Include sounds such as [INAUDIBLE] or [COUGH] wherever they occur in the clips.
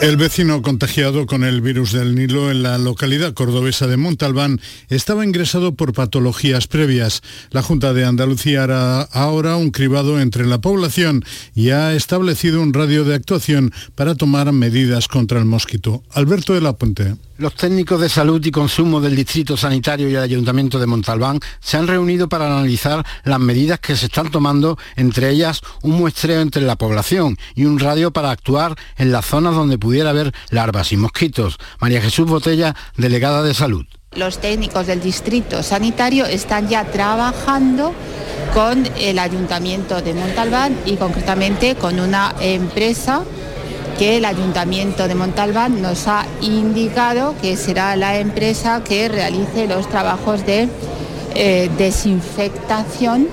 El vecino contagiado con el virus del Nilo en la localidad cordobesa de Montalbán estaba ingresado por patologías previas. La Junta de Andalucía hará ahora un cribado entre la población y ha establecido un radio de actuación para tomar medidas contra el mosquito. Alberto de la Puente. Los técnicos de salud y consumo del Distrito Sanitario y el Ayuntamiento de Montalbán se han reunido para analizar las medidas que se están tomando, entre ellas un muestreo entre la población y un radio para actuar en las zonas donde pudiera haber larvas y mosquitos. María Jesús Botella, delegada de salud. Los técnicos del Distrito Sanitario están ya trabajando con el Ayuntamiento de Montalbán y concretamente con una empresa que el Ayuntamiento de Montalbán nos ha indicado que será la empresa que realice los trabajos de eh, desinfectación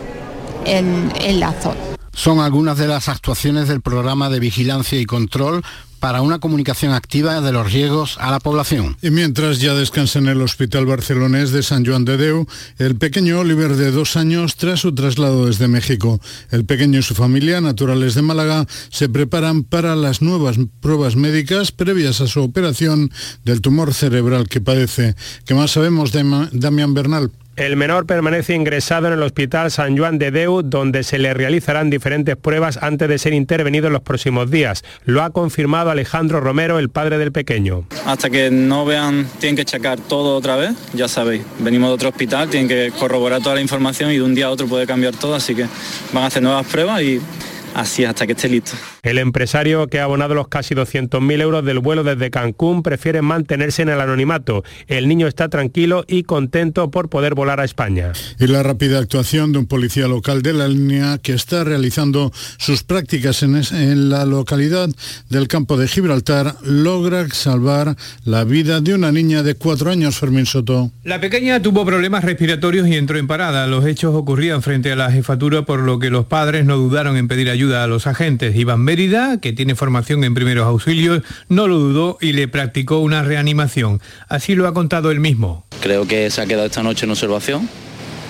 en, en la zona. Son algunas de las actuaciones del programa de vigilancia y control para una comunicación activa de los riesgos a la población. Y mientras ya descansa en el Hospital Barcelonés de San Juan de Deu, el pequeño Oliver de dos años tras su traslado desde México. El pequeño y su familia, naturales de Málaga, se preparan para las nuevas pruebas médicas previas a su operación del tumor cerebral que padece. ¿Qué más sabemos de Damián Bernal? El menor permanece ingresado en el Hospital San Juan de Deu, donde se le realizarán diferentes pruebas antes de ser intervenido en los próximos días. Lo ha confirmado Alejandro Romero, el padre del pequeño. Hasta que no vean, tienen que checar todo otra vez, ya sabéis. Venimos de otro hospital, tienen que corroborar toda la información y de un día a otro puede cambiar todo, así que van a hacer nuevas pruebas y así hasta que esté listo. El empresario que ha abonado los casi 200.000 euros del vuelo desde Cancún prefiere mantenerse en el anonimato. El niño está tranquilo y contento por poder volar a España. Y la rápida actuación de un policía local de la línea que está realizando sus prácticas en, en la localidad del campo de Gibraltar logra salvar la vida de una niña de cuatro años, Fermín Soto. La pequeña tuvo problemas respiratorios y entró en parada. Los hechos ocurrían frente a la jefatura por lo que los padres no dudaron en pedir ayuda a los agentes. Iván Mérida, que tiene formación en primeros auxilios, no lo dudó y le practicó una reanimación. Así lo ha contado él mismo. Creo que se ha quedado esta noche en observación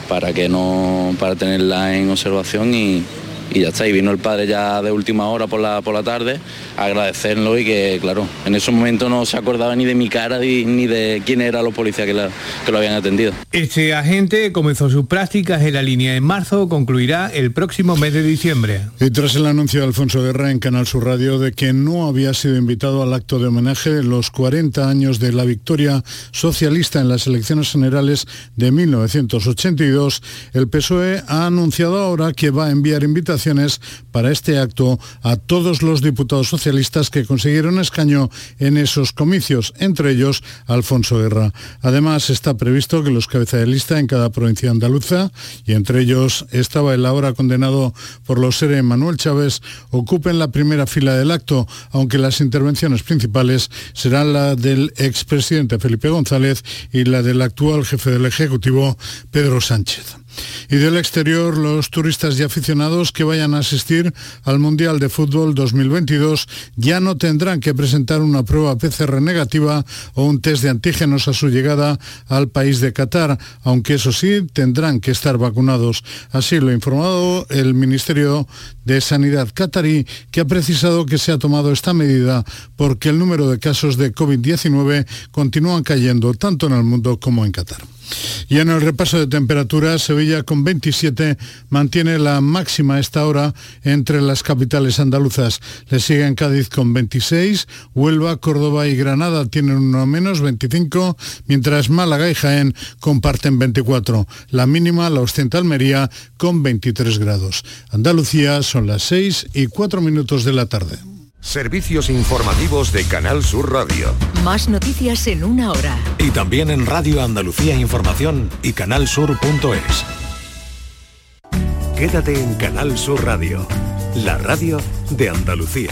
para que no para tenerla en observación y, y ya está. Y vino el padre ya de última hora por la, por la tarde a agradecerlo y que, claro, en ese momento no se acordaba ni de mi cara ni, de quién eran los policías que, la, que lo habían atendido. Este agente comenzó sus prácticas en la línea en marzo, concluirá el próximo mes de diciembre. Y tras el anuncio de Alfonso Guerra en Canal Sur Radio de que no había sido invitado al acto de homenaje de los 40 años de la victoria socialista en las elecciones generales de 1982, el PSOE ha anunciado ahora que va a enviar invitaciones para este acto a todos los diputados socialistas que consiguieron escaño en esos comicios, entre ellos Alfonso Guerra. Además, está previsto que los cabeza de lista en cada provincia andaluza, y entre ellos estaba el ahora condenado por los SERE Manuel Chávez, ocupen la primera fila del acto, aunque las intervenciones principales serán la del expresidente Felipe González y la del actual jefe del Ejecutivo, Pedro Sánchez. Y del exterior, los turistas y aficionados que vayan a asistir al Mundial de Fútbol 2022 ya no tendrán que presentar una prueba PCR negativa o un test de antígenos a su llegada al país de Qatar, aunque eso sí, tendrán que estar vacunados. Así lo ha informado el Ministerio de Sanidad qatarí, que ha precisado que se ha tomado esta medida porque el número de casos de COVID-19 continúan cayendo tanto en el mundo como en Qatar. Y en el repaso de temperaturas, Sevilla con 27 mantiene la máxima a esta hora entre las capitales andaluzas. Le siguen Cádiz con 26, Huelva, Córdoba y Granada tienen uno menos, 25, mientras Málaga y Jaén comparten 24. La mínima la ostenta Almería con 23 grados. Andalucía son las 6 y 4 minutos de la tarde. Servicios informativos de Canal Sur Radio. Más noticias en una hora. Y también en Radio Andalucía Información y canalsur.es. Quédate en Canal Sur Radio, la radio de Andalucía.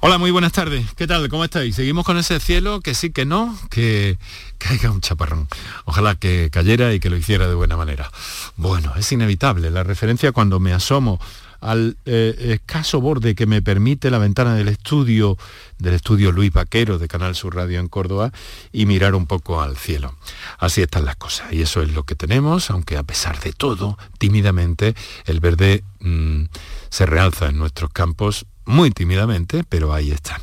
Hola, muy buenas tardes. ¿Qué tal? ¿Cómo estáis? Seguimos con ese cielo que sí, que no, que caiga un chaparrón. Ojalá que cayera y que lo hiciera de buena manera. Bueno, es inevitable. La referencia cuando me asomo al eh, escaso borde que me permite la ventana del estudio, del estudio Luis Vaquero de Canal Sur Radio en Córdoba y mirar un poco al cielo. Así están las cosas y eso es lo que tenemos, aunque a pesar de todo, tímidamente, el verde mm, se realza en nuestros campos, muy tímidamente, pero ahí está.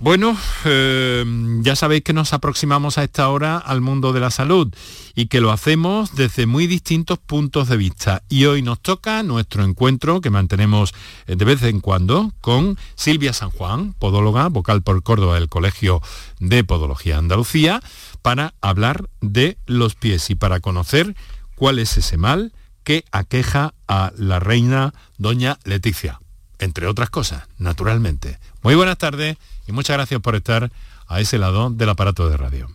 Bueno, eh, ya sabéis que nos aproximamos a esta hora al mundo de la salud y que lo hacemos desde muy distintos puntos de vista. Y hoy nos toca nuestro encuentro que mantenemos eh, de vez en cuando con Silvia San Juan, podóloga, vocal por Córdoba del Colegio de Podología Andalucía, para hablar de los pies y para conocer cuál es ese mal que aqueja a la reina doña Leticia, entre otras cosas, naturalmente. Muy buenas tardes y muchas gracias por estar a ese lado del aparato de radio.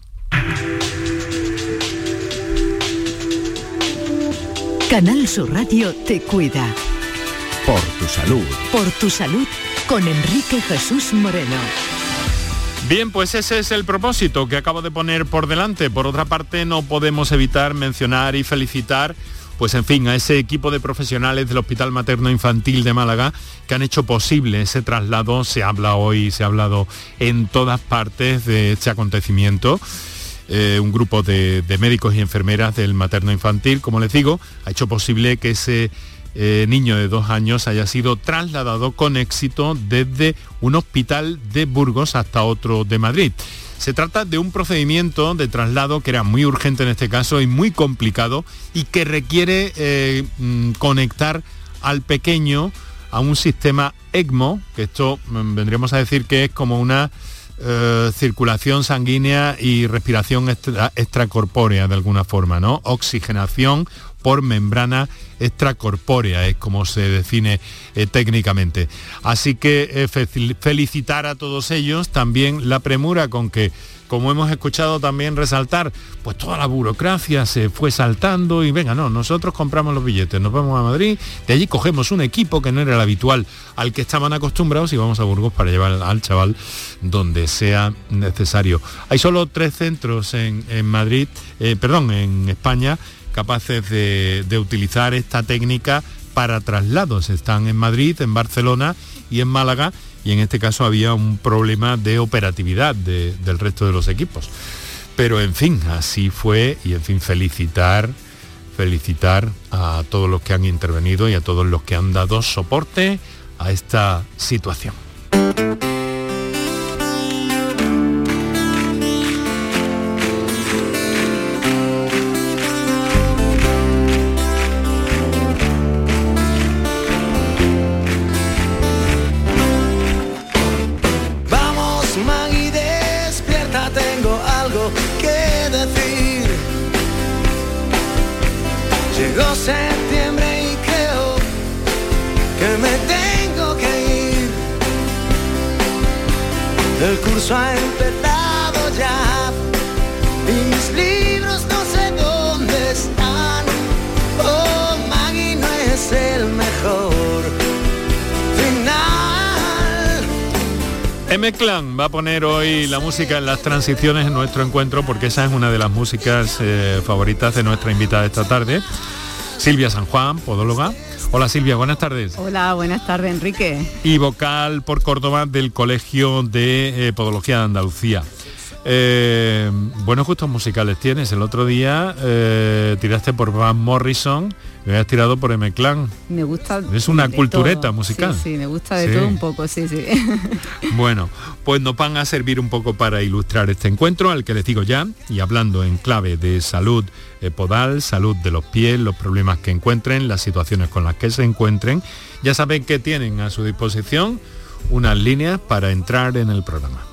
Canal Sur Radio te cuida. Por tu salud. Por tu salud con Enrique Jesús Moreno. Bien, pues ese es el propósito que acabo de poner por delante. Por otra parte, no podemos evitar mencionar y felicitar pues en fin, a ese equipo de profesionales del Hospital Materno Infantil de Málaga que han hecho posible ese traslado. Se habla hoy, se ha hablado en todas partes de este acontecimiento. Eh, un grupo de, médicos y enfermeras del materno infantil, como les digo, ha hecho posible que ese eh, niño de dos años haya sido trasladado con éxito desde un hospital de Burgos hasta otro de Madrid. Se trata de un procedimiento de traslado que era muy urgente en este caso y muy complicado y que requiere eh, mm, conectar al pequeño a un sistema ECMO, que esto mm, vendríamos a decir que es como una eh, circulación sanguínea y respiración extracorpórea de alguna forma, ¿no? Oxigenación por membrana extracorpórea, es como se define eh, técnicamente. Así que eh, felicitar a todos ellos, también la premura con que como hemos escuchado también resaltar, pues toda la burocracia se fue saltando y venga, no, nosotros compramos los billetes, nos vamos a Madrid, de allí cogemos un equipo que no era el habitual al que estaban acostumbrados y vamos a Burgos para llevar al chaval donde sea necesario. Hay solo tres centros en, Madrid, eh, perdón, en España capaces de, utilizar esta técnica para traslados. Están en Madrid, en Barcelona y en Málaga y en este caso había un problema de operatividad del resto de los equipos. Pero en fin, así fue y en fin felicitar, felicitar a todos los que han intervenido y a todos los que han dado soporte a esta situación. Poner hoy la música en las transiciones en nuestro encuentro porque esa es una de las músicas eh, favoritas de nuestra invitada esta tarde. Silvia San Juan, podóloga, Hola Silvia, buenas tardes. Hola, buenas tardes Enrique. Y vocal por Córdoba del Colegio de eh, Podología de Andalucía. Eh, buenos gustos musicales tienes. El otro día eh, tiraste por Van Morrison me habías tirado por M-Clan. Me gusta. Es una cultureta musical. Sí, me gusta de todo un poco, sí, sí. [LAUGHS] bueno, pues nos van a servir un poco para ilustrar este encuentro, al que les digo ya, y hablando en clave de salud eh, podal, salud de los pies, los problemas que encuentren, las situaciones con las que se encuentren. Ya saben que tienen a su disposición unas líneas para entrar en el programa.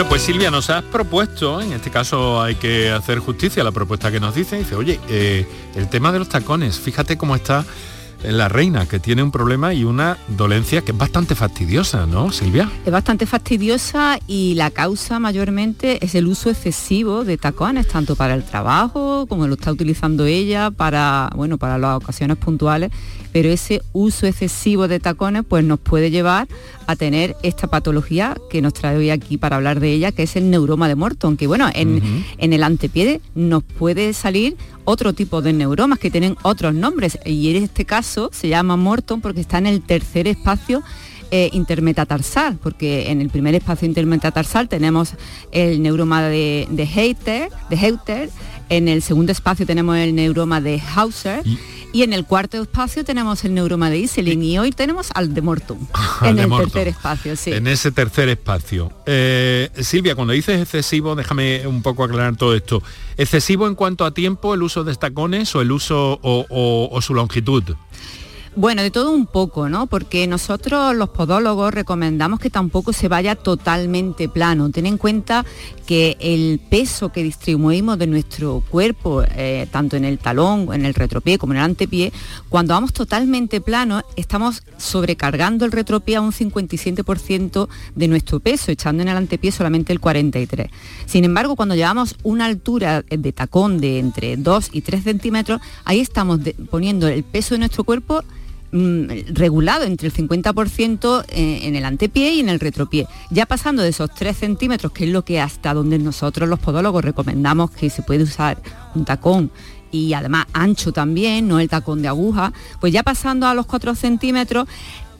Bueno, pues Silvia, nos has propuesto, en este caso hay que hacer justicia a la propuesta que nos dice, dice, oye, eh, el tema de los tacones, fíjate cómo está la reina, que tiene un problema y una dolencia que es bastante fastidiosa, ¿no, Silvia? Es bastante fastidiosa y la causa mayormente es el uso excesivo de tacones, tanto para el trabajo como lo está utilizando ella para, bueno, para las ocasiones puntuales, pero ese uso excesivo de tacones pues nos puede llevar a tener esta patología que nos trae hoy aquí para hablar de ella, que es el neuroma de Morton, que bueno, en, en el antepié nos puede salir otro tipo de neuromas que tienen otros nombres y en este caso se llama Morton porque está en el tercer espacio eh, intermetatarsal, porque en el primer espacio intermetatarsal tenemos el neuroma de, de Heiter, de Heuter, en el segundo espacio tenemos el neuroma de Hauser. Y, en el cuarto espacio tenemos el neuroma de Iselin y hoy tenemos al de Morton [LAUGHS] en el tercer espacio, sí. En ese tercer espacio. Eh, Silvia, cuando dices excesivo, déjame un poco aclarar todo esto. ¿Excesivo en cuanto a tiempo el uso de estacones o el uso o, o su longitud? Bueno, de todo un poco, ¿no? Porque nosotros los podólogos recomendamos que tampoco se vaya totalmente plano. Ten en cuenta que el peso que distribuimos de nuestro cuerpo, eh, tanto en el talón, en el retropié como en el antepié, cuando vamos totalmente plano, estamos sobrecargando el retropié a un 57% de nuestro peso, echando en el antepié solamente el 43%. Sin embargo, cuando llevamos una altura de tacón de entre 2 y 3 centímetros, ahí estamos poniendo el peso de nuestro cuerpo Mm, regulado entre el 50% eh, en el antepié y en el retropié. Ya pasando de esos 3 centímetros, que es lo que hasta donde nosotros los podólogos recomendamos que se puede usar un tacón y además ancho también, no el tacón de aguja, pues ya pasando a los 4 centímetros,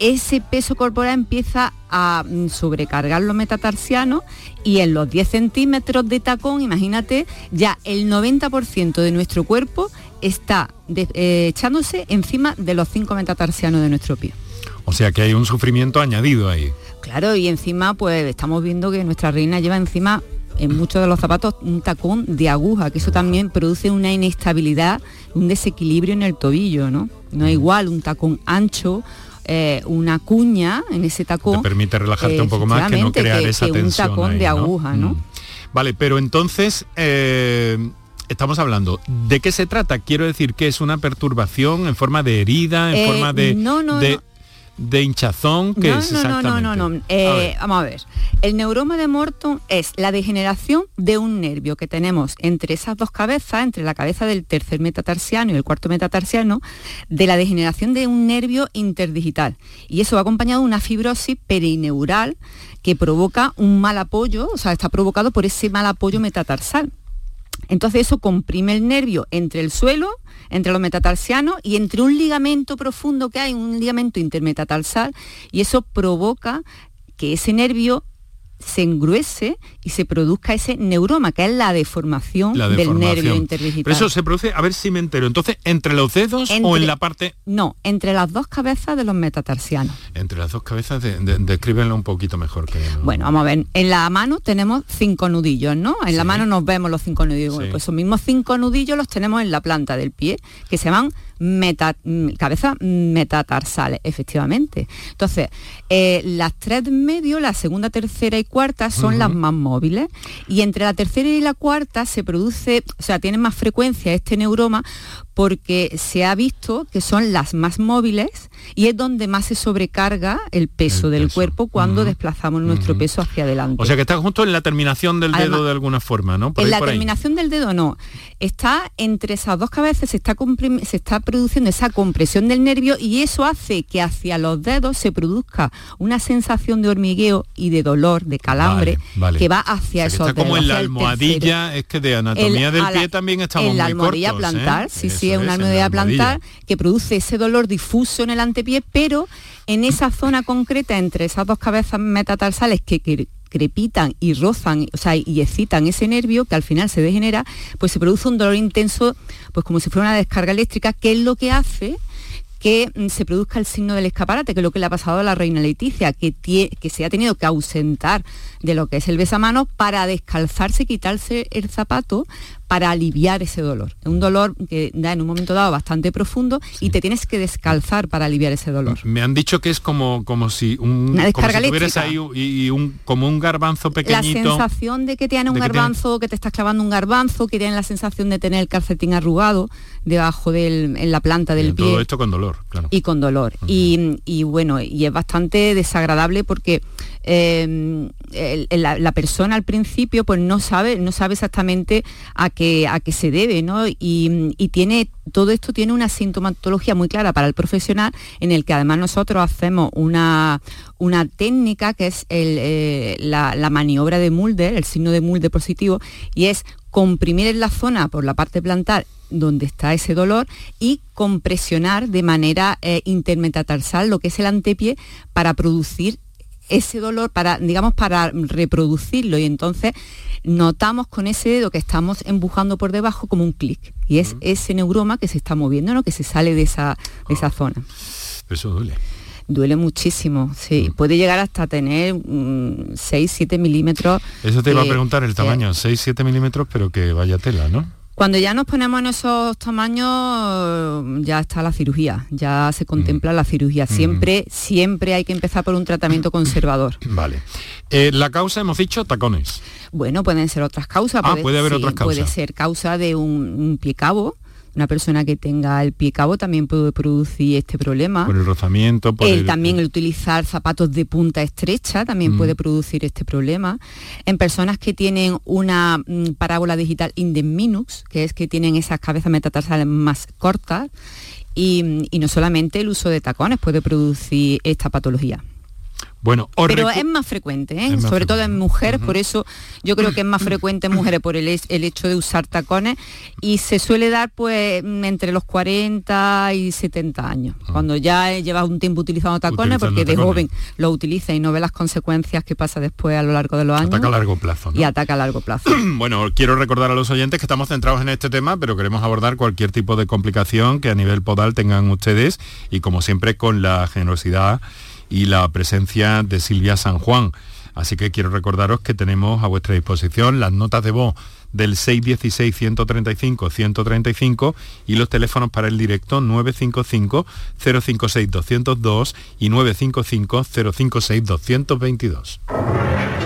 ese peso corporal empieza a mm, sobrecargar los metatarsianos y en los 10 centímetros de tacón, imagínate, ya el 90% de nuestro cuerpo está eh, echándose encima de los 5 metatarsianos de nuestro pie. O sea que hay un sufrimiento añadido ahí. Claro, y encima pues estamos viendo que nuestra reina lleva encima en muchos de los zapatos un tacón de aguja, que eso también produce una inestabilidad, un desequilibrio en el tobillo, ¿no? No es igual un tacón ancho eh, una cuña en ese tacón. Te permite relajarte un poco más que no crear esa tensión. Un tacón de aguja, ¿no? Mm. Vale, pero entonces eh, estamos hablando. ¿De qué se trata? Quiero decir que es una perturbación en forma de herida, en Eh, forma de, no, no, de, no. De hinchazón, que no, es no, no, exactamente. no, no, no. Eh, vamos a ver. El neuroma de Morton es la degeneración de un nervio que tenemos entre esas dos cabezas, entre la cabeza del tercer metatarsiano y el cuarto metatarsiano, de la degeneración de un nervio interdigital. Y eso va acompañado de una fibrosis perineural que provoca un mal apoyo, o sea, está provocado por ese mal apoyo metatarsal. Entonces eso comprime el nervio entre el suelo, entre los metatarsianos y entre un ligamento profundo que hay, un ligamento intermetatarsal, y eso provoca que ese nervio se engruese y se produzca ese neuroma, que es la deformación, La del nervio interdigital. Pero eso se produce, a ver si me entero. Entonces, ¿entre los dedos o en la parte, No, entre las dos cabezas de los metatarsianos. entre las dos cabezas? De, de- descríbenlo un poquito mejor. Que Bueno, vamos a ver. En la mano tenemos cinco nudillos, ¿no? En la mano nos vemos los cinco nudillos. Bueno, Pues esos mismos cinco nudillos los tenemos en la planta del pie, que se llaman meta, mm, cabezas metatarsales, efectivamente. Entonces, eh, las tres de en medio, la segunda, tercera y cuarta, son las más móviles. Y entre la tercera y la cuarta se produce, o sea, tiene más frecuencia este neuroma porque se ha visto que son las más móviles y es donde más se sobrecarga el peso del cuerpo cuando desplazamos nuestro peso hacia adelante. O sea que está justo en la terminación del dedo de alguna forma, ¿no? Por en ahí, la por ahí. terminación del dedo no. Está entre esas dos cabezas, se está, comprim- se está produciendo esa compresión del nervio y eso hace que hacia los dedos se produzca una sensación de hormigueo y de dolor, de calambre, Vale. que va hacia O sea, que esos está como dedos, en la almohadilla, es que de anatomía El- del la- pie también estamos en la muy almohadilla cortos, ¿eh? plantar, sí, sí, Es una almohadilla plantar que produce ese dolor difuso en el antepié, pero en esa zona concreta entre esas dos cabezas metatarsales que, que crepitan y rozan, o sea, y excitan ese nervio que al final se degenera, pues se produce un dolor intenso, pues como si fuera una descarga eléctrica, que es lo que hace que mm, se produzca el signo del escaparate, que es lo que le ha pasado a la reina Leticia, que, tie- que se ha tenido que ausentar de lo que es el besamanos para descalzarse, quitarse el zapato para aliviar ese dolor. Es un dolor que da en un momento dado bastante profundo y te tienes que descalzar para aliviar ese dolor. Me han dicho que es como, como si un Una como si tuvieras ahí y, un como un garbanzo La pequeñito. sensación de que tiene un tiene- garbanzo, que te estás clavando un garbanzo, que tienes la sensación de tener el calcetín arrugado debajo del, en la planta del pie. Todo esto con dolor. Dolor, claro. Y con dolor. y, y, bueno, y es bastante desagradable porque eh, la, persona al principio pues no sabe, no sabe exactamente a qué, a qué se debe, ¿no? Y, tiene, todo esto tiene una sintomatología muy clara para el profesional, en el que además nosotros hacemos una, una técnica que es eh, la, la, maniobra de Mulder, el signo de Mulder positivo, y es comprimir en la zona por la parte plantar donde está ese dolor y compresionar de manera eh, intermetatarsal lo que es el antepié para producir ese dolor para, digamos, para reproducirlo y entonces notamos con ese dedo que estamos empujando por debajo como un clic y es ese neuroma que se está moviendo, ¿no? que se sale de esa, de esa zona. Eso duele. Duele muchísimo, sí. Puede llegar hasta tener 6, mm, 7 milímetros. Eso te iba a preguntar el tamaño, 6, 7 milímetros, pero que vaya tela, ¿no? Cuando ya nos ponemos en esos tamaños, ya está la cirugía, ya se contempla la cirugía. Siempre, siempre hay que empezar por un tratamiento [CLEARS THROAT] conservador. Vale. Eh, la causa, hemos dicho, tacones. Bueno, pueden ser otras causas. Ah, puede, haber otras causas. Puede ser causa de un, un pie cabo, una persona que tenga el pie cabo también puede producir este problema. Por el rozamiento, por el, También el utilizar zapatos de punta estrecha también puede mm. producir este problema. En personas que tienen una mm, parábola digital indeminux, que es que tienen esas cabezas metatarsales más cortas, y, y no solamente el uso de tacones puede producir esta patología. Bueno, pero es más frecuente, ¿eh? sobre todo en mujeres, por eso yo creo que es más frecuente en mujeres por el, hecho de usar tacones y se suele dar pues entre los 40 y 70 años, ah. cuando ya llevas un tiempo utilizando tacones, porque de joven lo utiliza y no ve las consecuencias que pasa después a lo largo de los años. Ataca a largo plazo. Y ataca a largo plazo. [CLEARS THROAT] bueno, quiero recordar a los oyentes que estamos centrados en este tema, pero queremos abordar cualquier tipo de complicación que a nivel podal tengan ustedes y como siempre con la generosidad y la presencia de Silvia San Juan. Así que quiero recordaros que tenemos a vuestra disposición las notas de voz del 616-135-135 y los teléfonos para el directo 955-056-202 y 955-056-222.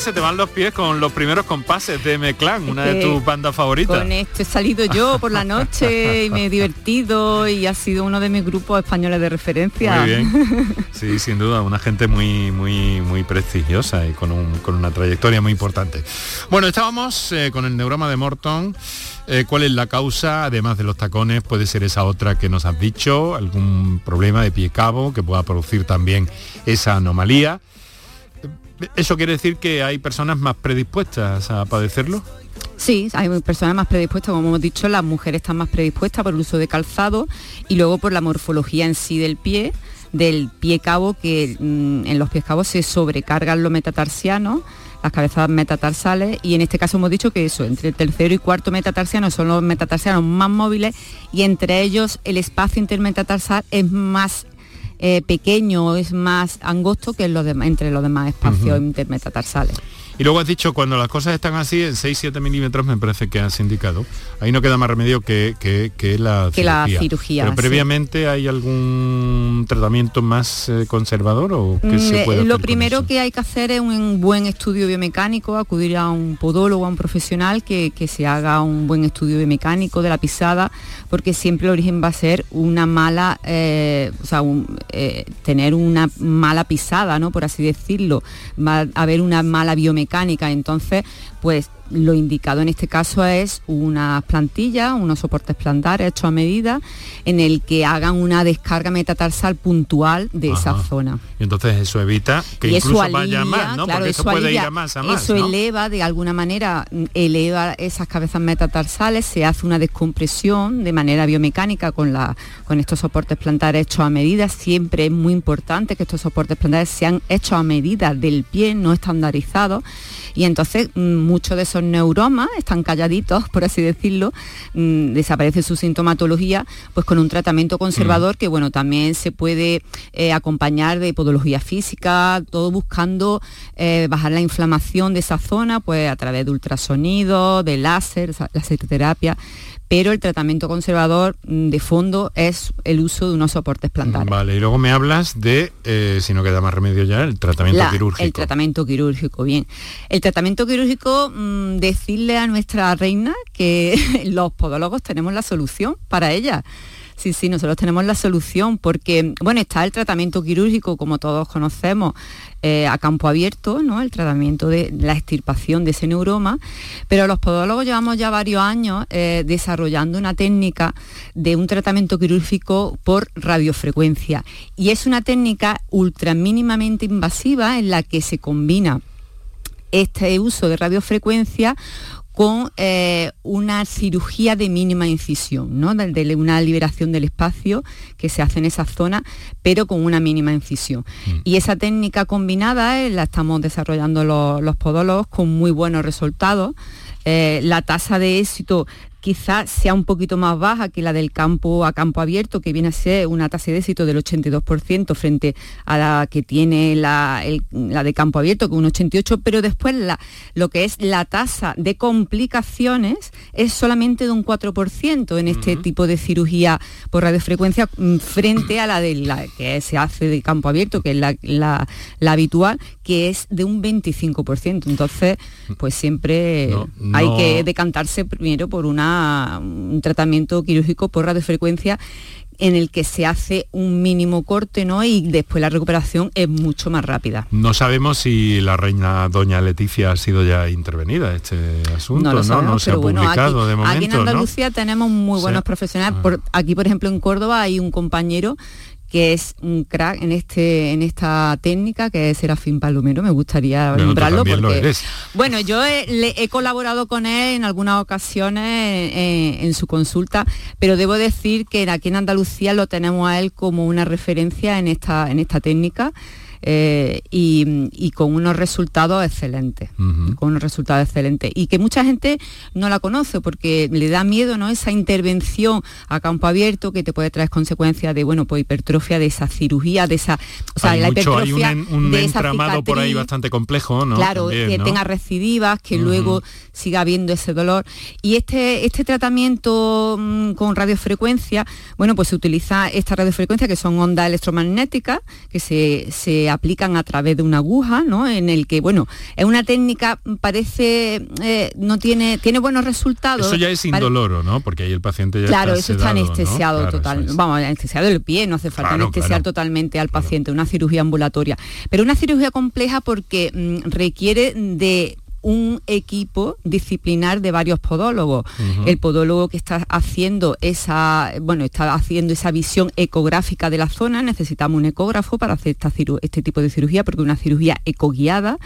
Que se te van los pies con los primeros compases de M-Clan, una de tus bandas favoritas. Con esto he salido yo por la noche y me he divertido y ha sido uno de mis grupos españoles de referencia. Muy bien. [LAUGHS] Sí, sin duda, una gente muy, muy, muy prestigiosa y con, una trayectoria muy importante. Bueno, estábamos eh, con el neuroma de Morton. Eh, ¿Cuál es la causa? Además de los tacones, puede ser esa otra que nos has dicho, algún problema de pie cabo que pueda producir también esa anomalía. ¿Eso quiere decir que hay personas más predispuestas a padecerlo? Sí, hay personas más predispuestas, como hemos dicho, las mujeres están más predispuestas por el uso de calzado y luego por la morfología en sí del pie, del pie cabo, que mm, en los pies cabos se sobrecargan los metatarsianos, las cabezas metatarsales, y en este caso hemos dicho que eso, entre el tercero y cuarto metatarsiano son los metatarsianos más móviles y entre ellos el espacio intermetatarsal es más eh, pequeño, es más angosto que entre los demás espacios intermetatarsales. Y luego has dicho, cuando las cosas están así, en 6-7 milímetros me parece que has indicado, ahí no queda más remedio que, que, la, que cirugía. la cirugía. Pero previamente hay algún tratamiento más eh, conservador o qué se mm, puede Lo primero que hay que hacer es un buen estudio biomecánico, acudir a un podólogo, a un profesional que, se haga un buen estudio biomecánico de la pisada, porque siempre el origen va a ser una mala, eh, o sea, eh, tener una mala pisada, ¿no? Por así decirlo. Va a haber una mala biomecánica entonces, pues lo indicado en este caso es una plantilla, unos soportes plantares hechos a medida, en el que hagan una descarga metatarsal puntual de esa zona. Y entonces eso evita que incluso vaya más, ¿no? Porque eso, puede ir a más a más. Eso eleva, de alguna manera, eleva esas cabezas metatarsales, se hace una descompresión de manera biomecánica con, la, con estos soportes plantares hechos a medida. Siempre es muy importante que estos soportes plantares sean hechos a medida del pie, no estandarizados y entonces mm, muchos de esos neuromas están calladitos, por así decirlo, mm, desaparece su sintomatología, pues con un tratamiento conservador mm. que bueno, también se puede eh, acompañar de podología física, todo buscando eh, bajar la inflamación de esa zona, pues a través de ultrasonido, de láser, láser terapia pero el tratamiento conservador mm, de fondo es el uso de unos soportes plantares. Vale, y luego me hablas de, eh, si no queda más remedio ya, el tratamiento quirúrgico. El tratamiento quirúrgico, bien. El tratamiento quirúrgico, mm, decirle a nuestra reina que [LAUGHS] los podólogos tenemos la solución para ella. Sí, sí, nosotros tenemos la solución porque, bueno, está el tratamiento quirúrgico, como todos conocemos, eh, a campo abierto, ¿no? el tratamiento de la extirpación de ese neuroma, pero los podólogos llevamos ya varios años eh, desarrollando una técnica de un tratamiento quirúrgico por radiofrecuencia y es una técnica ultra mínimamente invasiva en la que se combina este uso de radiofrecuencia con eh, una cirugía de mínima incisión, ¿no? de, una liberación del espacio que se hace en esa zona, pero con una mínima incisión. Mm. Y esa técnica combinada eh, la estamos desarrollando los, podólogos con muy buenos resultados. Eh, la tasa de éxito quizás sea un poquito más baja que la del campo a campo abierto, que viene a ser una tasa de éxito del 82% frente a la que tiene la, de campo abierto, con un 88%, pero después lo que es la tasa de complicaciones es solamente de un 4% en este tipo de cirugía por radiofrecuencia mm, frente a la de la que se hace de campo abierto, que es la, habitual, que es de un 25%. Entonces, pues siempre hay que decantarse primero por una un tratamiento quirúrgico por radiofrecuencia en el que se hace un mínimo corte ¿no? y después la recuperación es mucho más rápida. No sabemos si la reina doña Leticia ha sido ya intervenida este asunto, ¿no? No, se ha publicado de momento. Aquí en Andalucía tenemos muy buenos profesionales. Ah. Por, aquí, por ejemplo, en Córdoba hay un compañero que es un crack en este en esta técnica que es Serafín Palomero. Me gustaría nombrarlo porque bueno yo he, colaborado con él en algunas ocasiones eh, en su consulta pero debo decir que aquí en Andalucía lo tenemos a él como una referencia en esta en esta técnica eh, y, con unos resultados excelentes, con unos resultados excelentes. Y que mucha gente no la conoce porque le da miedo ¿no? esa intervención a campo abierto que te puede traer consecuencias de bueno, pues hipertrofia, de esa cirugía, de esa. O sea, la hipertrofia. Hay un, entramado por ahí bastante complejo, ¿no? Claro, que tenga recidivas, que luego siga habiendo ese dolor. Y este, este tratamiento mm, con radiofrecuencia, bueno, pues se utiliza esta radiofrecuencia que son ondas electromagnéticas que se, se aplican a través de una aguja, ¿no? En el que, bueno, es una técnica, parece, eh, no tiene, tiene buenos resultados. Eso ya es indoloro, ¿no? Porque ahí el paciente ya Claro, eso está anestesiado total. Vamos, anestesiado el pie, no hace falta anestesiar totalmente al paciente, una cirugía ambulatoria. Pero una cirugía compleja porque mm, requiere de un equipo disciplinar de varios podólogos. El podólogo que está haciendo esa, bueno, está haciendo esa visión ecográfica de la zona, necesitamos un ecógrafo para hacer este tipo de cirugía, porque una cirugía ecoguiada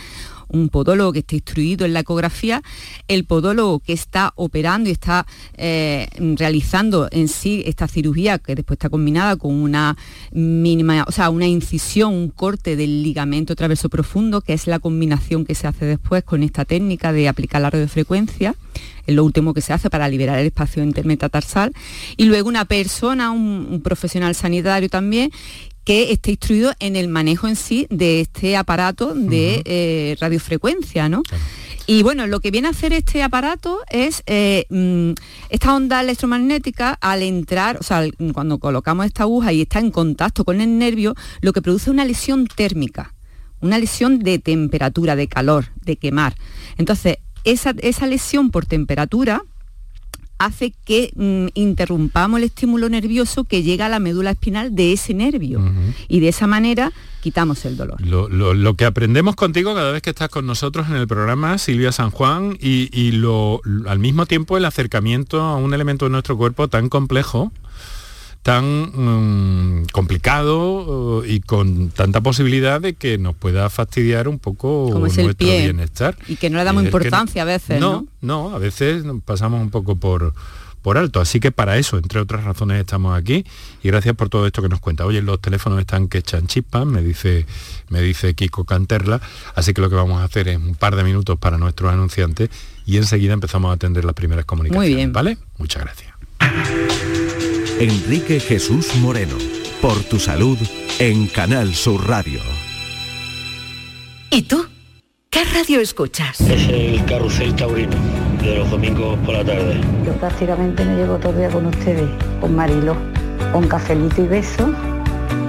un podólogo que esté instruido en la ecografía, el podólogo que está operando y está eh, realizando en sí esta cirugía, que después está combinada con una mínima, o sea, una incisión, un corte del ligamento traverso profundo, que es la combinación que se hace después con esta técnica de aplicar la radiofrecuencia. Es lo último que se hace para liberar el espacio intermetatarsal, y luego una persona, un, profesional sanitario también, que esté instruido en el manejo en sí de este aparato de eh, radiofrecuencia, ¿no? Y bueno, lo que viene a hacer este aparato es eh, mm, esta onda electromagnética al entrar, o sea, cuando colocamos esta aguja y está en contacto con el nervio, lo que produce una lesión térmica, una lesión de temperatura, de calor, de quemar. Entonces, esa, esa lesión por temperatura hace que mm, interrumpamos el estímulo nervioso que llega a la médula espinal de ese nervio y de esa manera quitamos el dolor. Lo, que aprendemos contigo cada vez que estás con nosotros en el programa, Silvia San Juan, y, lo, al mismo tiempo el acercamiento a un elemento de nuestro cuerpo tan complejo tan mm, complicado uh, y con tanta posibilidad de que nos pueda fastidiar un poco nuestro bienestar. Y que no le damos importancia a veces. No, no, a veces pasamos un poco por, por alto. Así que para eso, entre otras razones, estamos aquí. Y gracias por todo esto que nos cuenta. Oye, los teléfonos están que echan chispas, me dice, me dice Kiko Canterla. Así que lo que vamos a hacer es un par de minutos para nuestros anunciantes y enseguida empezamos a atender las primeras comunicaciones. Muy bien. ¿Vale? Muchas gracias. Enrique Jesús Moreno, por tu salud en Canal Sur Radio. ¿Y tú? ¿Qué radio escuchas? Es el carrusel taurino de los domingos por la tarde. Yo prácticamente me llevo todo el día con ustedes, con Marilo, con cafelito y beso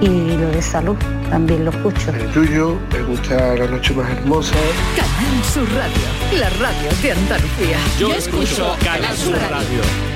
y lo de salud también lo escucho. El tuyo, me gusta la noche más hermosa. Canal Sur Radio, la radio de Andalucía. Yo escucho Canal Sur Radio.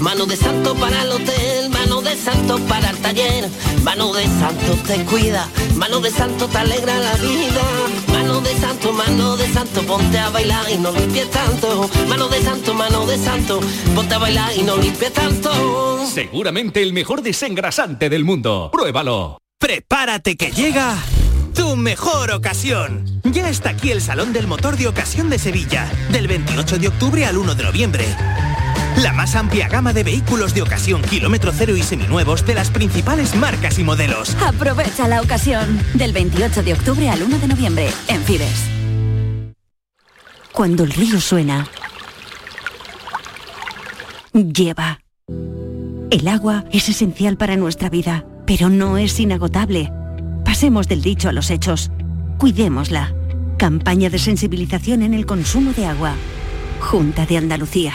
mano de santo para el hotel, mano de santo para el taller, mano de santo te cuida, mano de santo te alegra la vida, mano de santo, mano de santo, ponte a bailar y no limpies tanto, mano de santo, mano de santo, ponte a bailar y no limpies tanto. Seguramente el mejor desengrasante del mundo. Pruébalo. Prepárate que llega tu mejor ocasión. Ya está aquí el Salón del Motor de Ocasión de Sevilla, del 28 de octubre al 1 de noviembre. La más amplia gama de vehículos de ocasión kilómetro cero y seminuevos de las principales marcas y modelos. Aprovecha la ocasión del 28 de octubre al 1 de noviembre en Fides. Cuando el río suena, lleva. El agua es esencial para nuestra vida, pero no es inagotable. Pasemos del dicho a los hechos. Cuidémosla. Campaña de sensibilización en el consumo de agua. Junta de Andalucía.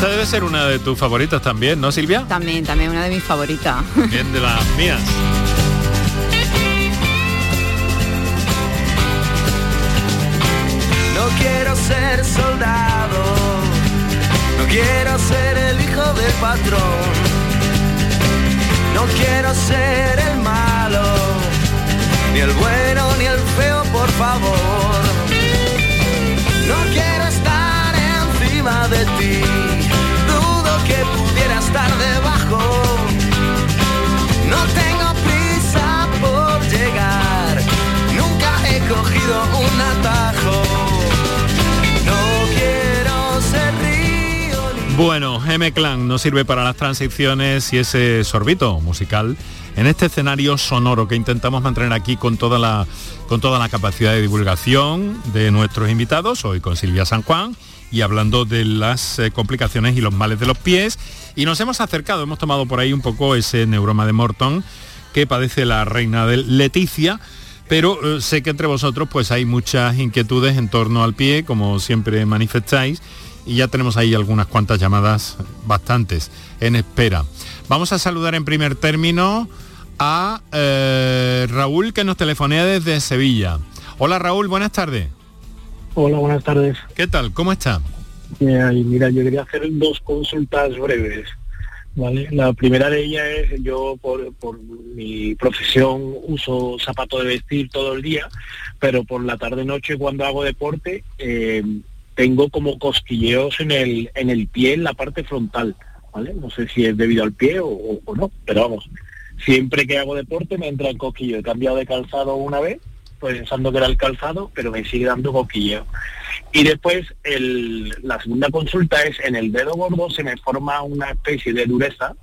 Esta debe ser una de tus favoritas también, ¿no, Silvia? También, también una de mis favoritas. [LAUGHS] Bien de las mías. No quiero ser soldado, no quiero ser el hijo del patrón, no quiero ser el malo, ni el bueno ni el feo, por favor. No quiero estar encima de ti, No tengo prisa por llegar, nunca he cogido un atajo. No quiero ser río Bueno, M-Clan no sirve para las transiciones y ese sorbito musical en este escenario sonoro que intentamos mantener aquí con toda la, con toda la capacidad de divulgación de nuestros invitados, hoy con Silvia San Juan y hablando de las eh, complicaciones y los males de los pies. Y nos hemos acercado, hemos tomado por ahí un poco ese neuroma de Morton que padece la reina de Leticia, pero eh, sé que entre vosotros pues hay muchas inquietudes en torno al pie, como siempre manifestáis, y ya tenemos ahí algunas cuantas llamadas, bastantes, en espera. Vamos a saludar en primer término a eh, Raúl que nos telefonea desde Sevilla. Hola Raúl, buenas tardes. Hola, buenas tardes. ¿Qué tal? ¿Cómo está? Mira, yo quería hacer dos consultas breves. ¿vale? La primera de ellas es, yo por, por mi profesión uso zapato de vestir todo el día, pero por la tarde-noche cuando hago deporte eh, tengo como cosquilleos en el, en el pie, en la parte frontal, ¿vale? No sé si es debido al pie o, o no, pero vamos, siempre que hago deporte me entra el cosquillo. He cambiado de calzado una vez, pensando que era el calzado, pero me sigue dando cosquilleo. Y después la segunda consulta es en el dedo gordo se me forma una especie de dureza,